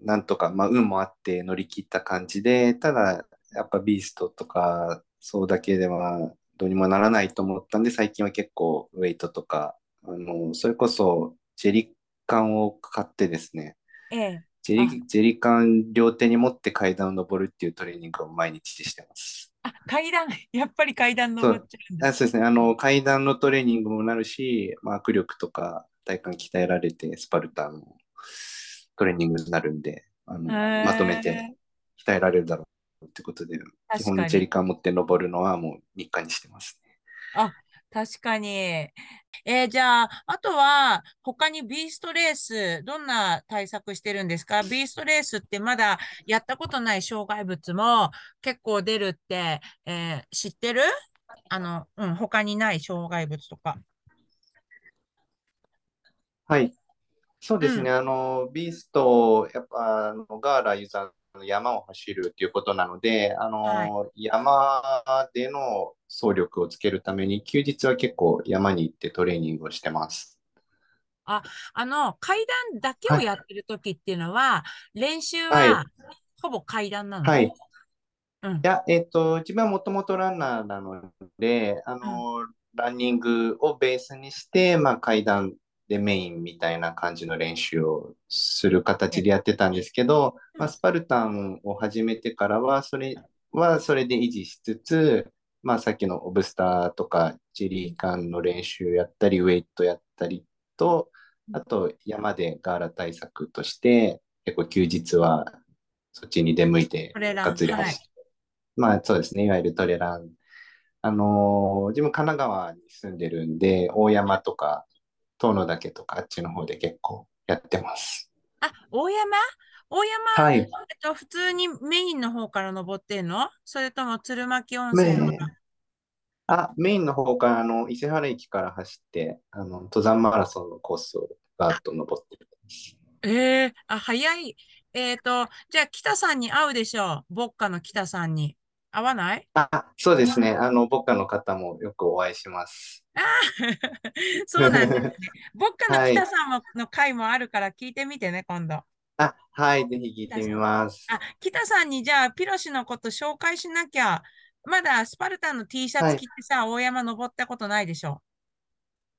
なんとか、まあ、運もあって乗り切った感じで、ただ、やっぱビーストとか、そうだけではどうにもならないと思ったんで、最近は結構ウェイトとか、あの、それこそジェリカンを買ってですね、ええ、ジェリジェリカン両手に持って階段を登るっていうトレーニングを毎日してます。あ、階段、やっぱり階段登っちゃうんだ。そうですね。あの、階段のトレーニングもなるし、まあ、握力とか体幹鍛えられて、スパルタの。トレーニングになるんで、あのまとめて鍛えられるだろうってことで、基本チェリカ持って登るのはもう日課にしてますね。あ、確かに。えー、じゃあ、あとは、他にビーストレース、どんな対策してるんですか？ビーストレースってまだやったことない障害物も結構出るって、えー、知ってる？あの、うん、他にない障害物とか。はい。そうですね。うん、あの、ビースト、やっぱ、あのガーラユーザーの山を走るっていうことなので、あの、はい、山での走力をつけるために、休日は結構山に行ってトレーニングをしてます。あ、あの、階段だけをやってる時っていうのは、はい、練習はほぼ階段なの？はい。うん、いや、えっ、ー、と、自分はもともとランナーなので、あの、うん、ランニングをベースにして、まあ、階段でメインみたいな感じの練習をする形でやってたんですけど、まあ、スパルタンを始めてからは、それはそれで維持しつつ、まあ、さっきのオブスターとかジェリーカンの練習やったり、ウェイトやったりと、あと山でガーラ対策として、結構休日はそっちに出向いて、がっつり走って、はい、まあそうですね、いわゆるトレラン。あのー、自分神奈川に住んでるんで、大山とか遠野岳とかあっちの方で結構やってます。あ、大山？大山、はい、えっと、普通にメインの方から登ってんの？それとも鶴巻温泉あ、メインの方から、あの、伊勢原駅から走って、あの、登山マラソンのコースをガーッと登ってる。ええー、あ、早い。えっ、ー、と、じゃあ、北さんに会うでしょう。ボッカの北さんに。会わない？あ、そうですね。あの、ボッカの方もよくお会いします。あ そうなんですね。ボッカの北さんも、の回もあるから聞いてみてね、今度。あ、はい、ぜひ聞いてみます。あ、北さんにじゃあ、ピロシのこと紹介しなきゃ。まだスパルタンの T シャツ着てさ、はい、大山登ったことないでしょ？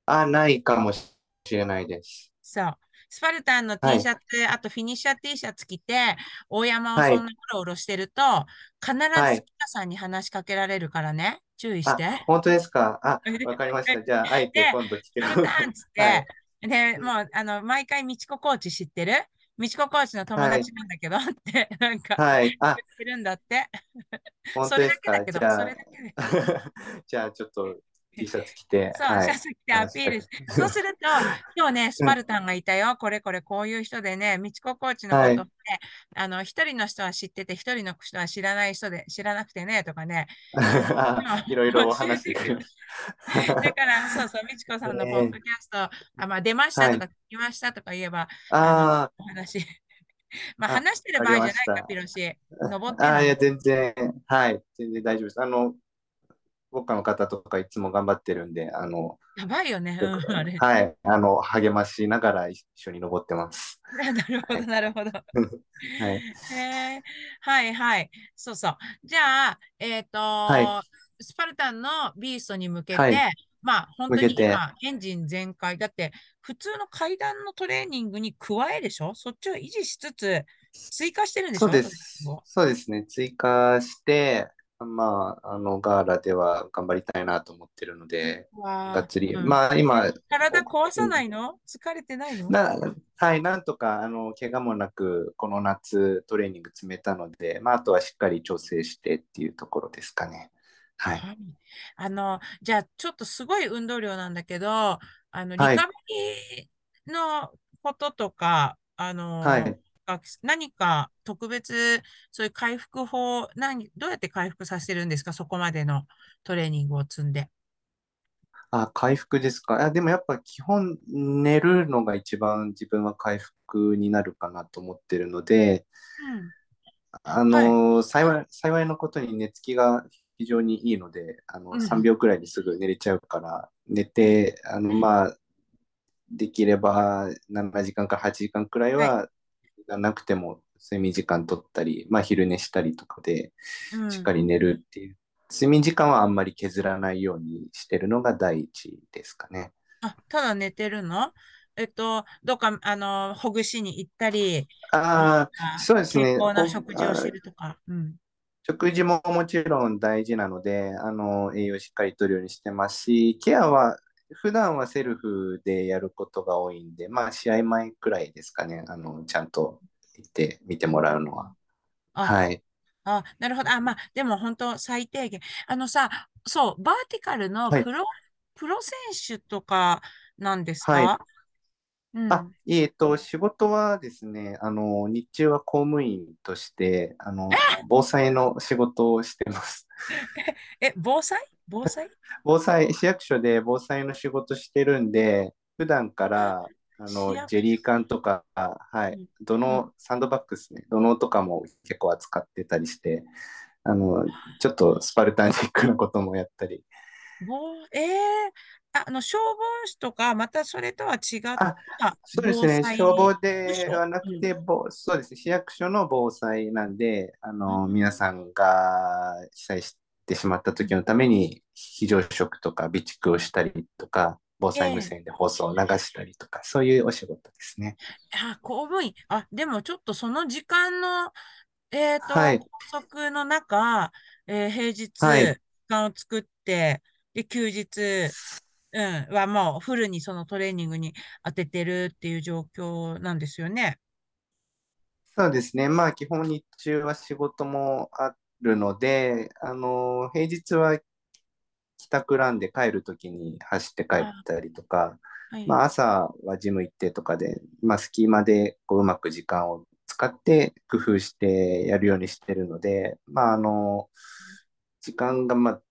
あ、ないかもしれないです。そう。スパルタンの T シャツ、はい、あとフィニッシャー T シャツ着て、大山をそんなうろうろしてると、はい、必ず北さんに話しかけられるからね。注意して。本当ですか？あ、わかりました。じゃあ、あえて今度来てください。つって、で、もう、あの、毎回、みちこコーチ知ってる？みちこコーチの友達なんだけど、って、なんか、はい、言ってるんだって。本当ですか？じゃあ、じゃあちょっと T シャツ着て。そう、はい、シャツ着てアピールしそうすると、今日ね、スパルタンがいたよ。これこれこういう人でね、みちこコーチのことって、はい、あの、一人の人は知ってて、一人の人は知らない人で、知らなくてね、とかね。いろいろお話し だから、そうそう、みちこさんのポッドキャスト、あまあ、出ましたとか聞きましたとか言えば、あお話。まあ、話してる場合じゃないか、ピロシ。登ってあいや、全然、はい、全然大丈夫です。あの、僕の方とかいつも頑張ってるんで、あの、やばいよね。うん、はい、あの、励ましながら一緒に登ってます。なるほど、なるほど。はい。え ー、はいはい。そうそう。じゃあ、えっ、ー、と、はい、スパルタンのビーストに向けて、はい、まあ、本当に今、エンジン全開。だって、普通の階段のトレーニングに加えでしょ？そっちを維持しつつ、追加してるんでしょ？そうです。そうですね。追加して、まあ、あの、ガーラでは頑張りたいなと思ってるので、がっつり、うん、まあ、今、体壊さないの？疲れてないの？なはい、なんとか、あの、怪我もなく、この夏、トレーニング詰めたので、まあ、あとはしっかり調整してっていうところですかね。はい。あの、じゃあ、ちょっとすごい運動量なんだけど、あの、リカビリのこととか、はい、あの、はいか何か特別、そういう回復法、何、どうやって回復させてるんですか？そこまでのトレーニングを積んで。あ、回復ですか？あでもやっぱ基本寝るのが一番自分は回復になるかなと思ってるので、うん、あの、はい、幸い、幸いのことに寝つきが非常にいいので、あの、うん、3秒くらいですぐ寝れちゃうから、寝て、あの、まあ、できれば7時間から8時間くらいはがなくても睡眠時間取ったり、まあ、昼寝したりとかでしっかり寝るっていう、うん、睡眠時間はあんまり削らないようにしてるのが第一ですかね。あただ寝てるの？えっと、どっか、あの、ほぐしに行ったり、ああ、そうですね。健康な食事をしてるとか。うん、食事ももちろん大事なので、あの、栄養しっかりとるようにしてますし、ケアは普段はセルフでやることが多いんで、まあ、試合前くらいですかね、あの、ちゃんと行って見てもらうのは。あ、はい。あ、なるほど。あ、まあ、でも本当最低限。あのさ、そう、バーティカルのはい。プロ、プロ選手とかなんですはい。かうあ、ん。えっと、仕事はですね、あの、日中は公務員として、あの、防災の仕事をしてます。え、防災？防災？防災、市役所で防災の仕事してるんで、普段かあ、ら、あの、ジェリー所。缶とか、はい、うん。土うん。の、サンドバッグですね、土のとかも結構扱ってたりして、あの、ちょっとスパルタンチックなこともやったり。防、えー、ああの、消防士とか、またそれとは違っあ、た防そうですね、消防。ではなうん。くて、ぼそうですね、市役所の防災なんで、ああの、皆さんが被災してしまったうん時のために、非常食とか備蓄をしたりとか、防災無ええ線で放送を流したりとか、そういうお仕事ですね。あ、公務員。あ、でもちょっとその時間の、えっと、はい、拘束の中、えー平日、時はい。間を作って、で、休日、うん、はもうフルにそのトレーニングに当ててるっていう状況なんですよね。そうですね。まあ、基本日中は仕事もあるので、あの、平日は帰宅ランで帰るときに走って帰っあ、たりとか、はい。まあ、朝はジム行ってとかで、まあ、隙間でこううまく時間を使って工夫してやるようにしてるので、まあ、あの、時間がまあ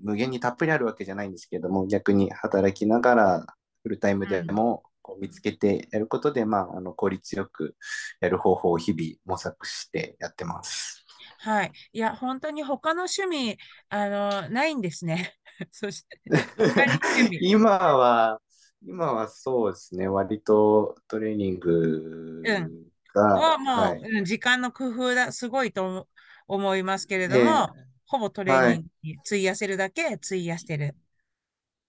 無限にたっぷりあるわけじゃないんですけども、逆に働きながらフルタイムでうん。もこう見つけてやることで、まあ、あの効率よくやる方法を日々模索してやってます。はい。いや、本当に他の趣味、あの、ないんですね。そして。今は、今はそうですね、割とトレーニングうん。が、はもう、はい。うん時間の工夫だ、すごいと思思いますけれどで、も、ほぼトレーはい。ニングに費やせるだけ費やしてる。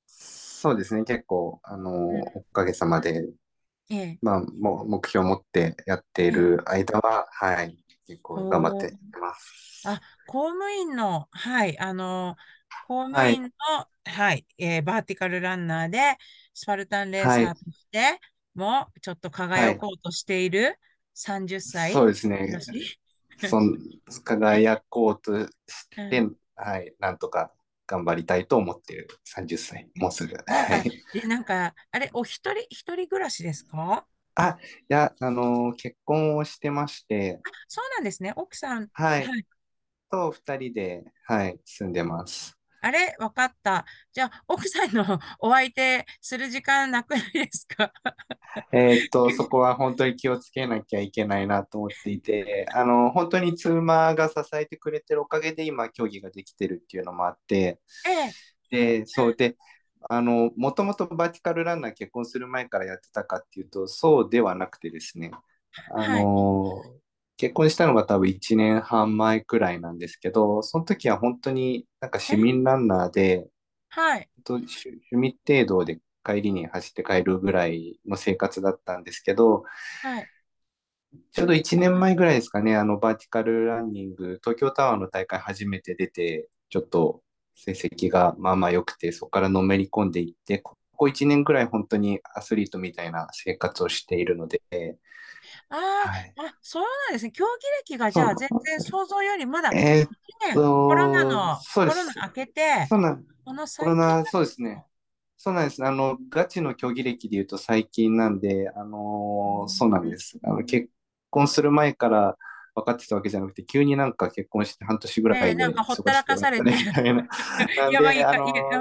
そうですね、結構、あの、うん。おかげさまで、ええ、まあ、もう目標を持ってやっていええ。る間は、はい、結構頑張っ。てます。あ、公務員の、はい、あの、公務はい、員の、はい、えーバーティカルランナーで、スパルタンレーはい、サーとして、もうちょっとはい。輝こうとしている30歳そうですね。そん、輝こうとしうて、ん。はい、なんとか頑張りたいと思っている30歳、もうすぐ。なんか、はい。え、なんか、あれ、お一人、一人暮らしですか？あ、いや、あのー結婚をしてまして、そうなんですね。奥さん、はい、はい。と二人で、はい、住んでます。あれ、わかった。じゃあ、奥さんの お相手する時間なくないですか？えーっと、そこは本当に気をつけなきゃいけないなと思っていて、あの、本当に妻が支えてくれてるおかげで今、競技ができてるっていうのもあって、ええ、で、うんそうで、あの、もともとバーティカルランナー結婚する前からやってたかっていうと、そうではなくてですね、あはい、の、結婚したのが多分1年半前くらいなんですけど、その時は本当になんか市え、民ランナーで、はい、と趣趣味程度で帰りに走って帰るぐらいの生活だったんですけど、はい。ちょうど1年前ぐらいですかね、あのバーティカルランニング、東京タワーの大会初めて出て、ちょっと成績がまあまあ良くて、そこからのめり込んでいって、ここ1年ぐらい本当にアスリートみたいな生活をしているので、あはい。あ、あ、そうなんですね。競技歴がじゃあ全然想像よりまだえーっ1年、コロナと、の、コロナ。明けて、そうなん、このコロナ、そうですね。そうなんです。あの、ガチの競技歴で言うと最近なんで、あうのーそうなんんです。あの、結婚する前から分かってたわけじゃなくて、急になんか結婚して半年ぐらえー、いでなんかほったらかされてなったね、みた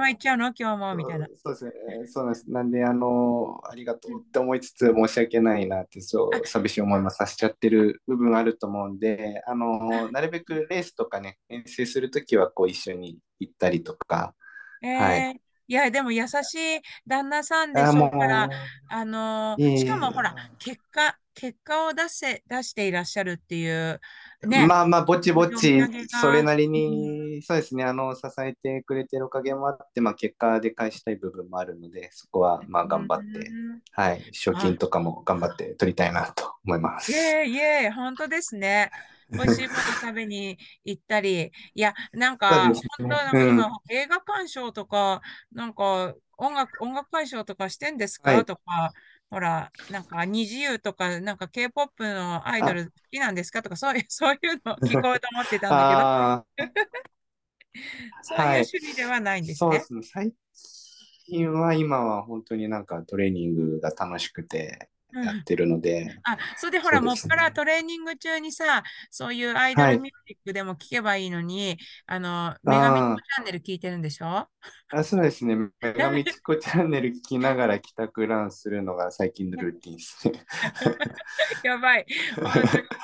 いいっちゃうの？今日も、みたいな。ーそうですね。そうなんです。なんで、あのーありがとうって思いつつ、申し訳ないなって、そあ、う、寂しい思いもさせちゃってる部分あると思うんで、あのーなるべくレースとかね、遠征するときは、こう、一緒に行ったりとか、はい。えー、いや、でも優しい旦那さんであ、しょうから、もあのしえいえ。かもほら、結果、結果を出せ、出していらっしゃるっていう、ね、まあまあ、ぼちぼち、それなりうん、に、そうですね、あの、支えてくれてるおかげもあって、まあ、結果で返したい部分もあるので、そこは、まあ、う頑張って、ん、はい、賞金あ、とかも頑張って取りたいなと思いまイす。エーイ、イエーイ、本当ですね。美味しいもの食べに行ったり、いや、なんか、本当ね。なんか今、うん。映画鑑賞とか、なんか、音楽、音楽鑑賞とかしてんですはい。かとか、ほら、なんか、二次優とか、なんか K-POP のアイドあ、ル好きなんですか？とか、そういう、そういうのを聞こうと思ってたんだけど、そういうはい。趣味ではないんですね。そうですね。最近は今は本当になんかトレーニングが楽しくてうん。やってるので、あ、それでほら、そうでもっぱら。トレーニング中にさ、そういうアイドはい。ルミュージックでも聞けばいいのに、あの、女神チあャンネル聞いてるんでしょ？あ、そうですね。女神チコチャンネル聞きながら帰宅ランするのが最近のルーティンですね。やばい。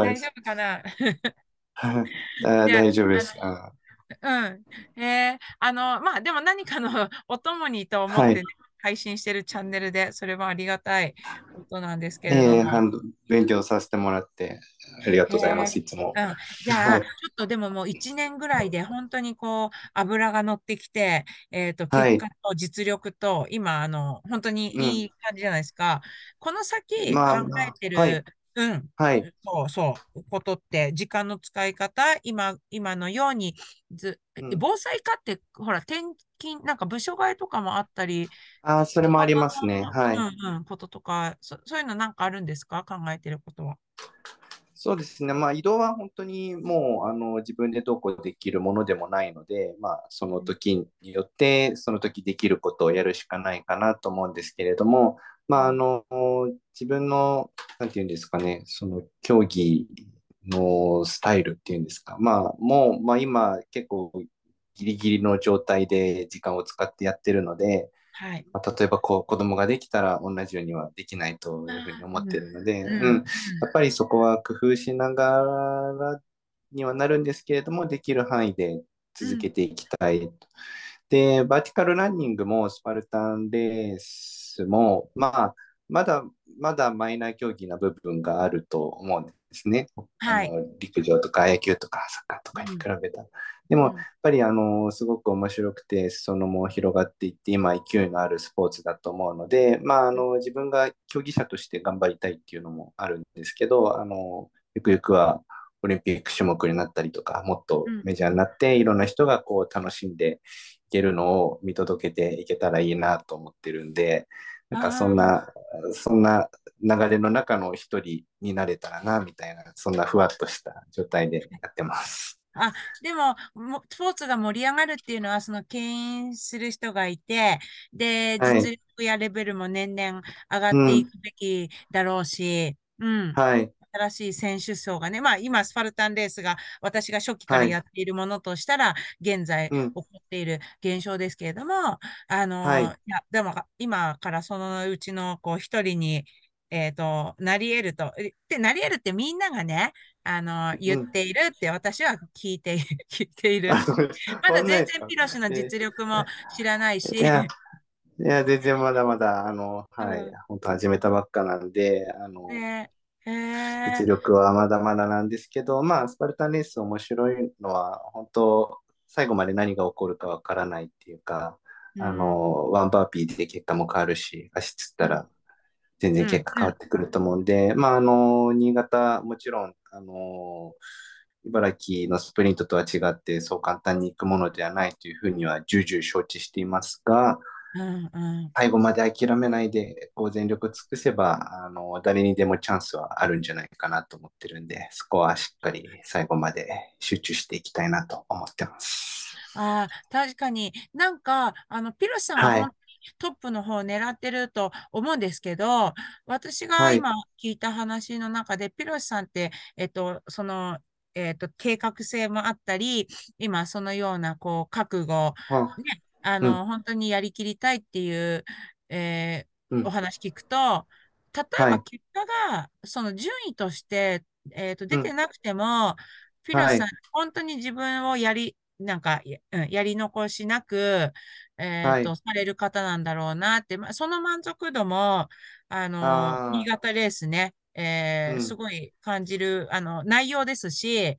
大丈。夫かな？あ、大丈夫であ、す。あ、うん。えーあの、まあ、でも何かのお供にと思っはい。配信してるチャンネルで、それはありがたいことなんですけれどえー、も。ハンド勉強させてもらってありがとうございます。いつも。うん。じゃあ、ちょはい。っとでももう一年ぐらいで本当にこう、油が乗ってきて、えっと、はい。結果と実力と、今、あの、本当にうん。いい感じじゃないですか。この先考まあまえあ、はい。てる、うん、はい。そうそう、ことって、時間の使い方、今、今のように、ず、うん。防災課って、ほら、転勤、なんか部署替えとかもあったり、あ、それもありますね。はい。の、うんうん、こととか、そ、そういうのなんかあるんですか？考えてることは。そうですね。まあ、移動は本当にもう、あの、自分でどうこうできるものでもないので、まあ、その時によって、その時できることをやるしかないかなと思うんですけれども、まあ、あうんの、自分の、なんていうんですかね、その競技のスタイルっていうんですか。まあ、もう、まあ、今、結構、ギリギリの状態で時間を使ってやってるので、はい。まあ、例えばこう子供ができたら同じようにはできないというふうに思ってうん、るので、うん、うん、うん。やっぱりそこは工夫しながらにはなるんですけれども、できる範囲で続けうんていきたい。で、バーティカルランニングもスパルタンレースも、まあ、まだまだマイナー競技な部分があると思うんですね。あのはい。陸上とか野球とかサッカーとかに比うん、べたら。でも、やっうん、ぱりあのすごく面白くて、そのも広がっていって、今、勢いのあるスポーツだと思うので、まあ、あの自分が競技者として頑張りたいっていうのもあるんですけど、あのゆくゆくはオリンピック種目になったりとか、もっとうん。メジャーになって、いろんな人がこう楽しんでいけるのを見届けていけたらいいなと思ってるんで、なんかそんあな、そんな流れの中の一人になれたらな、みたいな、そんなふわっとした状態でやってます。あ、あ、でも、もスポーツが盛り上がるっていうのは、その、牽引する人がいて、で、はい。実力やレベルも年々上がっうん。ていくべきだろうし、うん。はい。新しい選手層がね、まあ今、スパルタンレースが私が初期からはい。やっているものとしたら、現在起うん。こっている現象ですけれども、あの、はい。いや、でも今からそのうちのこう一人に、えっと、なり得ると、えで、なり得るってみんながね、あの、言っうん。ているって私は聞いて、聞いている。まだ全然。ピロシのえ実力も知らないいや、し、いや、全然まだまだ、あの、うはい。ん。本当始めたばっかなんで、あの、ねえ、え実力はまだまだなんですけど、まあ、スパルタンレース面白いのは、本当、最後まで何が起こるかわからないっていうか、ー、うあん、の、ワンバーピーで結果も変わるし、足つったうん、ら全然結うん、果変わっうん。てくると思うんで、まあ、あの、新潟、もちろん、あの、茨城のスプリントとは違って、そう簡単にいくものではないというふうには重々承知していますが、うん、うん。最後まで諦めないで、こう全力尽くせば、あの、誰にでもチャンスはあるんじゃないかなと思ってるんで、そこはしっかり最後まで集中していきたいなと思ってます。ああ、確かになんか、あの、ピロシさんははい、トップの方を狙ってると思うんですけど、私がはい、今聞いた話の中で、ピロシさんって、えっと、その、えっと、計画性もあったり、今そのような、こう、覚悟、あ、ね、あうん、の、本当にやりきりたいっていう、えーおうん、話聞くと、例えはい、ば結果が、その順位として、えっと、うん、出てなくても、ピロシさん、はい、本当に自分をやり、なんか、やり残しなく、えっと、はい、される方なんだろうなって、まあ、その満足度も、あの、新あ潟レースね、ー、えーすうん、ごい感じる、あの、内容ですし、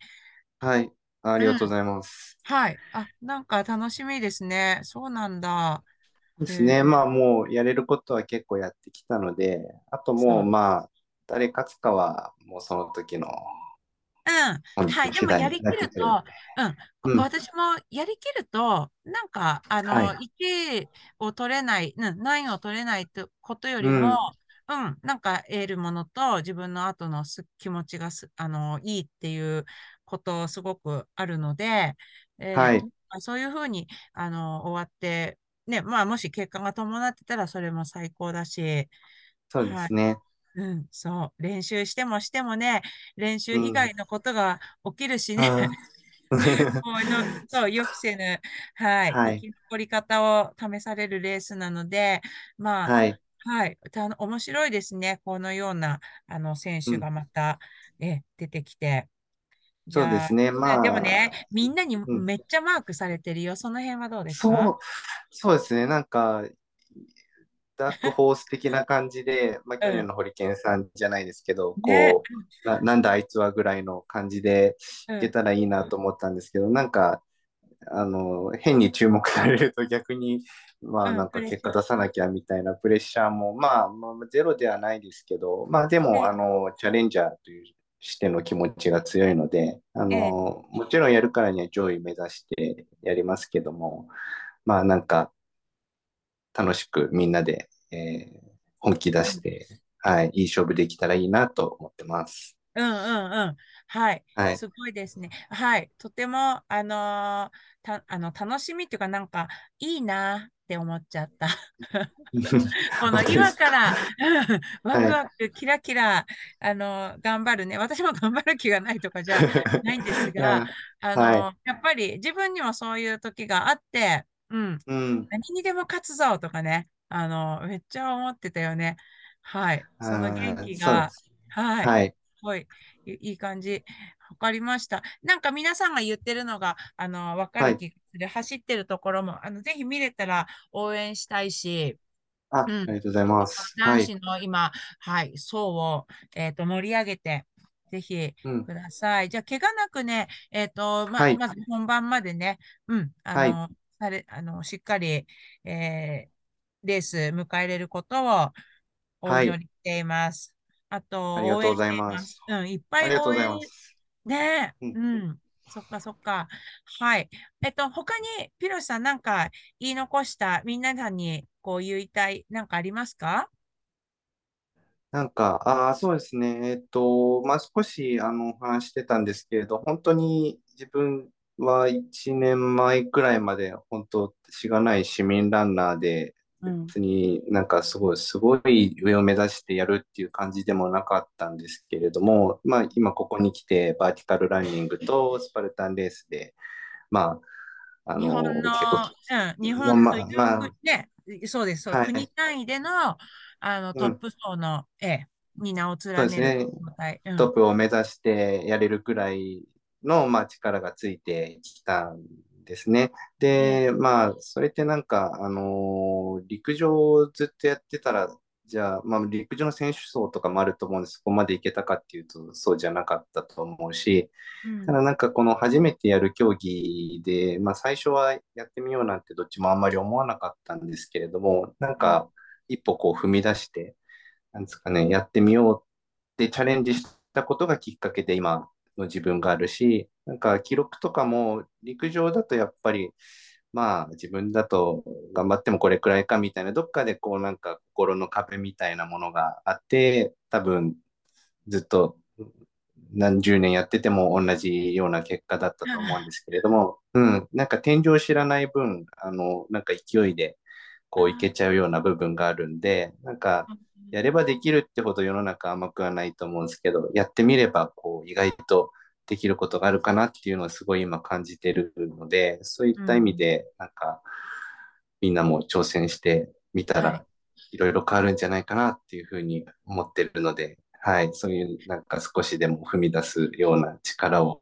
はい、あうん、りがとうございます。はい。あ、なんか楽しみですね。そうなんだ。ですね。えーまあもうやれることは結構やってきたので、あともう。まあ、誰勝つかはもうその時のうん。はい。でもやりきると、うん。うん。私もやりきると、なんか、あの、はい。1を取れない、うん、9を取れないってことよりも、うん。うん、なんか得るものと自分の後のす気持ちがす、あの、いいっていうことすごくあるので、えはい。ーそういうふうに、あの、終わって、ね、まあ、もし結果が伴ってたらそれも最高だし、そうではい。すね。うん、そう。練習してもしてもね、練習以うん。外のことが起きるしね。うの、そう、予期せぬ、はい、はい。生き残り方を試されるレースなので、まあ、はい。はい、た面白いですね。このような、あの、選手うん。がまた、え、出てきて。そうですね。うんでもまね、あ、みんなにうん。めっちゃマークされてるよ。その辺はどうですか？そう、そうですね。なんか、ダークホース的な感じで、まあ、うん。去年のホリケンさんじゃないですけど、ね。こう、な、なんだあいつはぐらいの感じでうん。いけたらいいなと思ったんですけど、なんか、あの、変に注目されると逆に、まあうん。なんか。結果出さなきゃみたいなプレッシャーも、まあ、まあ、ゼロではないですけど、まあでも、ね。あの、チャレンジャーというしての気持ちが強いので、あええ。の、もちろんやるからには上位目指してやりますけども、まあなんか楽しくみんなで、えー本気出して、はい、いい勝負できたらいいなと思ってます。うんうんうん。はい。はい。すごいですね。はい。とても、あのーた、あの、楽しみっていうか、なんか、いいなって思っちゃった。この。今から ワはい。クワク、キラキラ、あの、頑張るね。私も頑張る気がないとかじゃないんですが、あ あはい。の、やっぱり自分にもそういう時があって、うん、うん。何にでも勝つぞとかね、あの、めっちゃ思ってたよね。はい。その元あ気が。はい。はいいい感じ。わかりました。なんか皆さんが言ってるのが、あの、わかはい。る気がする。走ってるところも、あの、ぜひ見れたら応援したいし、あ、うん。ありがとうございます。はい。男子の今、はい、層を、えっと、盛り上げて、ぜひうん。ください。じゃあ、怪我なくね、えっと、ま、はい。まず本番までね、うん、あはい。の、され、あの、しっかり、えーレース迎えれることをおはい。祈りしています。あと、応援しありがとうございます。うん、いっぱい応援、す。ねうん。うん、そっかそっか。はい。えっと、他に、ピロシさんなんか言い残した、みんなさんにこう言いたい、なんかありますか？なんか、ああ、そうですね。えっと、まあ、少し、あの、お話してたんですけれど、本当に自分は1年前くらいまで、本当、しがない市民ランナーで、うん。別になんかすごい、すごい上を目指してやるっていう感じでもなかったんですけれども、まあ、今ここに来て、バーティカルランニングとスパルタンレースで、まあ、あ日本の、うん、日まあ、本というまあ、そうです、そう、国はい。単位での、あのうんトップ層の、ええ、に名を連ねるね。うん。トップを目指してやれるくらいの、まあ、力がついてきたんですね。ね、で、まあ、それってなんか、あのー陸上をずっとやってたら、じゃあ、まあ、陸上の選手層とかもあると思うんです。そこまでいけたかっていうと、そうじゃなかったと思うし、うん。ただなんかこの初めてやる競技で、まあ、最初はやってみようなんてどっちもあんまり思わなかったんですけれども、なん。か一歩こう踏み出して、なんですかね、やってみようってチャレンジしたことがきっかけで今の自分があるし、なんか記録とかも陸上だとやっぱり、まあ自分だと頑張ってもこれくらいかみたいな、どっかでこうなんか心の壁みたいなものがあって、多分ずっと何十年やってても同じような結果だったと思うんですけれども、うん、なんか天井知らない分、あの、なんか勢いでこういけちゃうような部分があるんで、なんかやればできるってほど世の中甘くはないと思うんですけど、やってみればこう意外とできることがあるかなっていうのをすごい今感じてるので、そういった意味うん。で、なんかみんなも挑戦してみたはい。らいろいろ変わるんじゃないかなっていうふうに思ってるので、はい、そういうなんか少しでも踏み出すような力を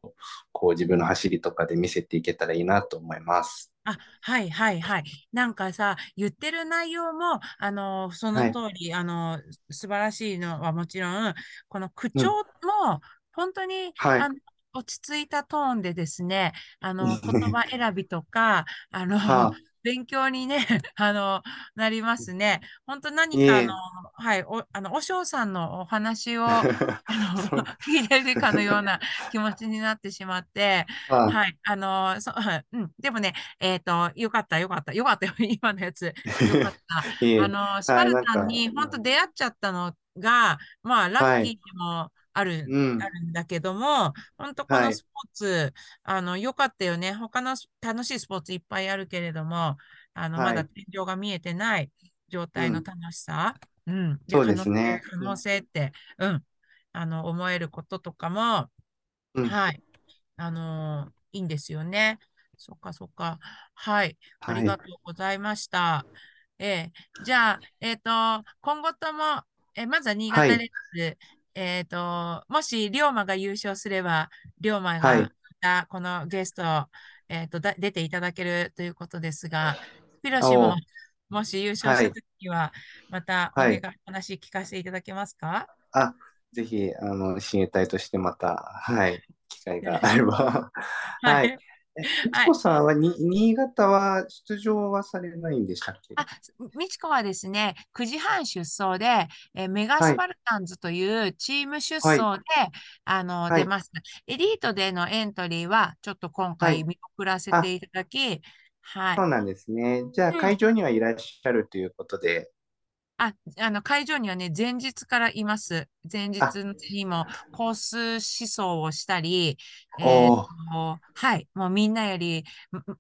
こう自分の走りとかで見せていけたらいいなと思います。あ、はいはいはい。なんかさ、言ってる内容も、あの、そのはい。通り、あの、素晴らしいのはもちろん、この口調うん。も、本当に、はい。あの、落ち着いたトーンでですね、あの、言葉選びとか、あの、はあ。勉強にね、あの、なりますね。本当何いかあの、え。はい、お、あの、お嬢さんのお話を、あの。聞いてるかのような気持ちになってしまって、あ、はい、あの、そ、うん、でもね、えっと、よかった、よかった、よかったよ、今のやつ。よかった。あの、スパはい、ルタンに本当出会っちゃったのが、まあ、ラッはい。キーでもある、うん。あるんだけども、本当こはい。のスポーツ、あの、良かったよね。他のス楽しいスポーツいっぱいあるけれども、あの、まはい。だ天井が見えてない状うん。態の楽しさ、うん。で、そう可能性、ですね。可能性って、うん。あの、思えることとかも、うん。はい。あのいいんですよね。そっかそっか。はい。ありはい。がとうございました。ええじゃあ、えっと、今後とも、え、まずは新はい。潟レッズ、えっと、もし、龍馬が優勝すれば、龍馬はい。がまたこのゲスト、えっと、だ出ていただけるということですが、ピロシも、お、もし優勝したはい。ときには、またお願い、はい。話聞かせていただけますか？あ、ぜひ、あの、親衛隊としてまた、はい、機会があれば。はい。はい。え、みちはい。こさんはに、新潟は出場はされないんでしたっけ？あ、みちこはですね、9時半出走で、えーメガはい。スパルタンズというチーム出はい。走で、あの、はい。出ます。エリートでのエントリーは、ちょっと今はい。回見送らせてあ、いただき、はい。そうなんですね。じゃあ、うん。会場にはいらっしゃるということで。あ、あの、会場にはね、前日からいます。前あ、日にもコース思想をしたり、えーはい、もうみんなより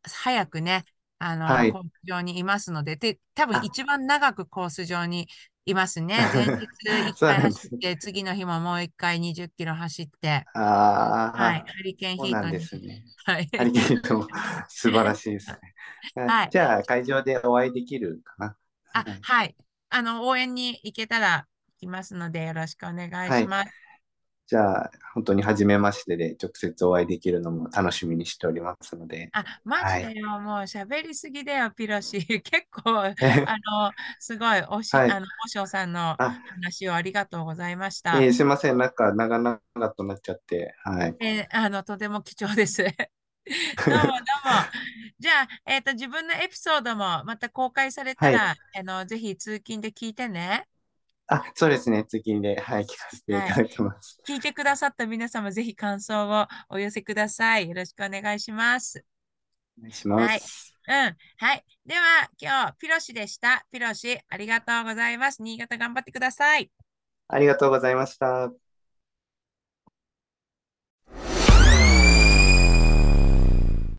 早くね、あの、はい。コース上にいますので、で、多分あ、一番長くコース上にいますね。前日1そう回。走って、次の日ももう1回20キロ走って、はい、ああ、ハリケーンヒートに、ですね。はい。ハリケーンと 素晴らしいですね。あはい。じゃあ、会場でお会いできるかな。あ、はい。はい。あの、応援に行けたら行きますので、よろしくお願いはい。します。じゃあ、本当に初めましてで直接お会いできるのも楽しみにしておりますので。あ、マジはい。でよ、もう喋りすぎだよ、ピロシ。結構、あの、すごい、おし、はい。あの、おしょさんのあ、話をありがとうございました。えーすいません。なんか長々となっちゃって。はい。えーあの、とても貴重です。どうも、どうも。じゃあ、えっと、自分のエピソードもまた公開されたはい。ら、あの、ぜひ通勤で聞いてね。あ、そうですね。通勤で、はい、聞かせていはい。ただきます。聞いてくださった皆様、ぜひ感想をお寄せください。よろしくお願いします。お願いしまはい。す。うん。はい。では、今日、ピロシでした。ピロシ、ありがとうございます。新潟頑張ってください。ありがとうございました。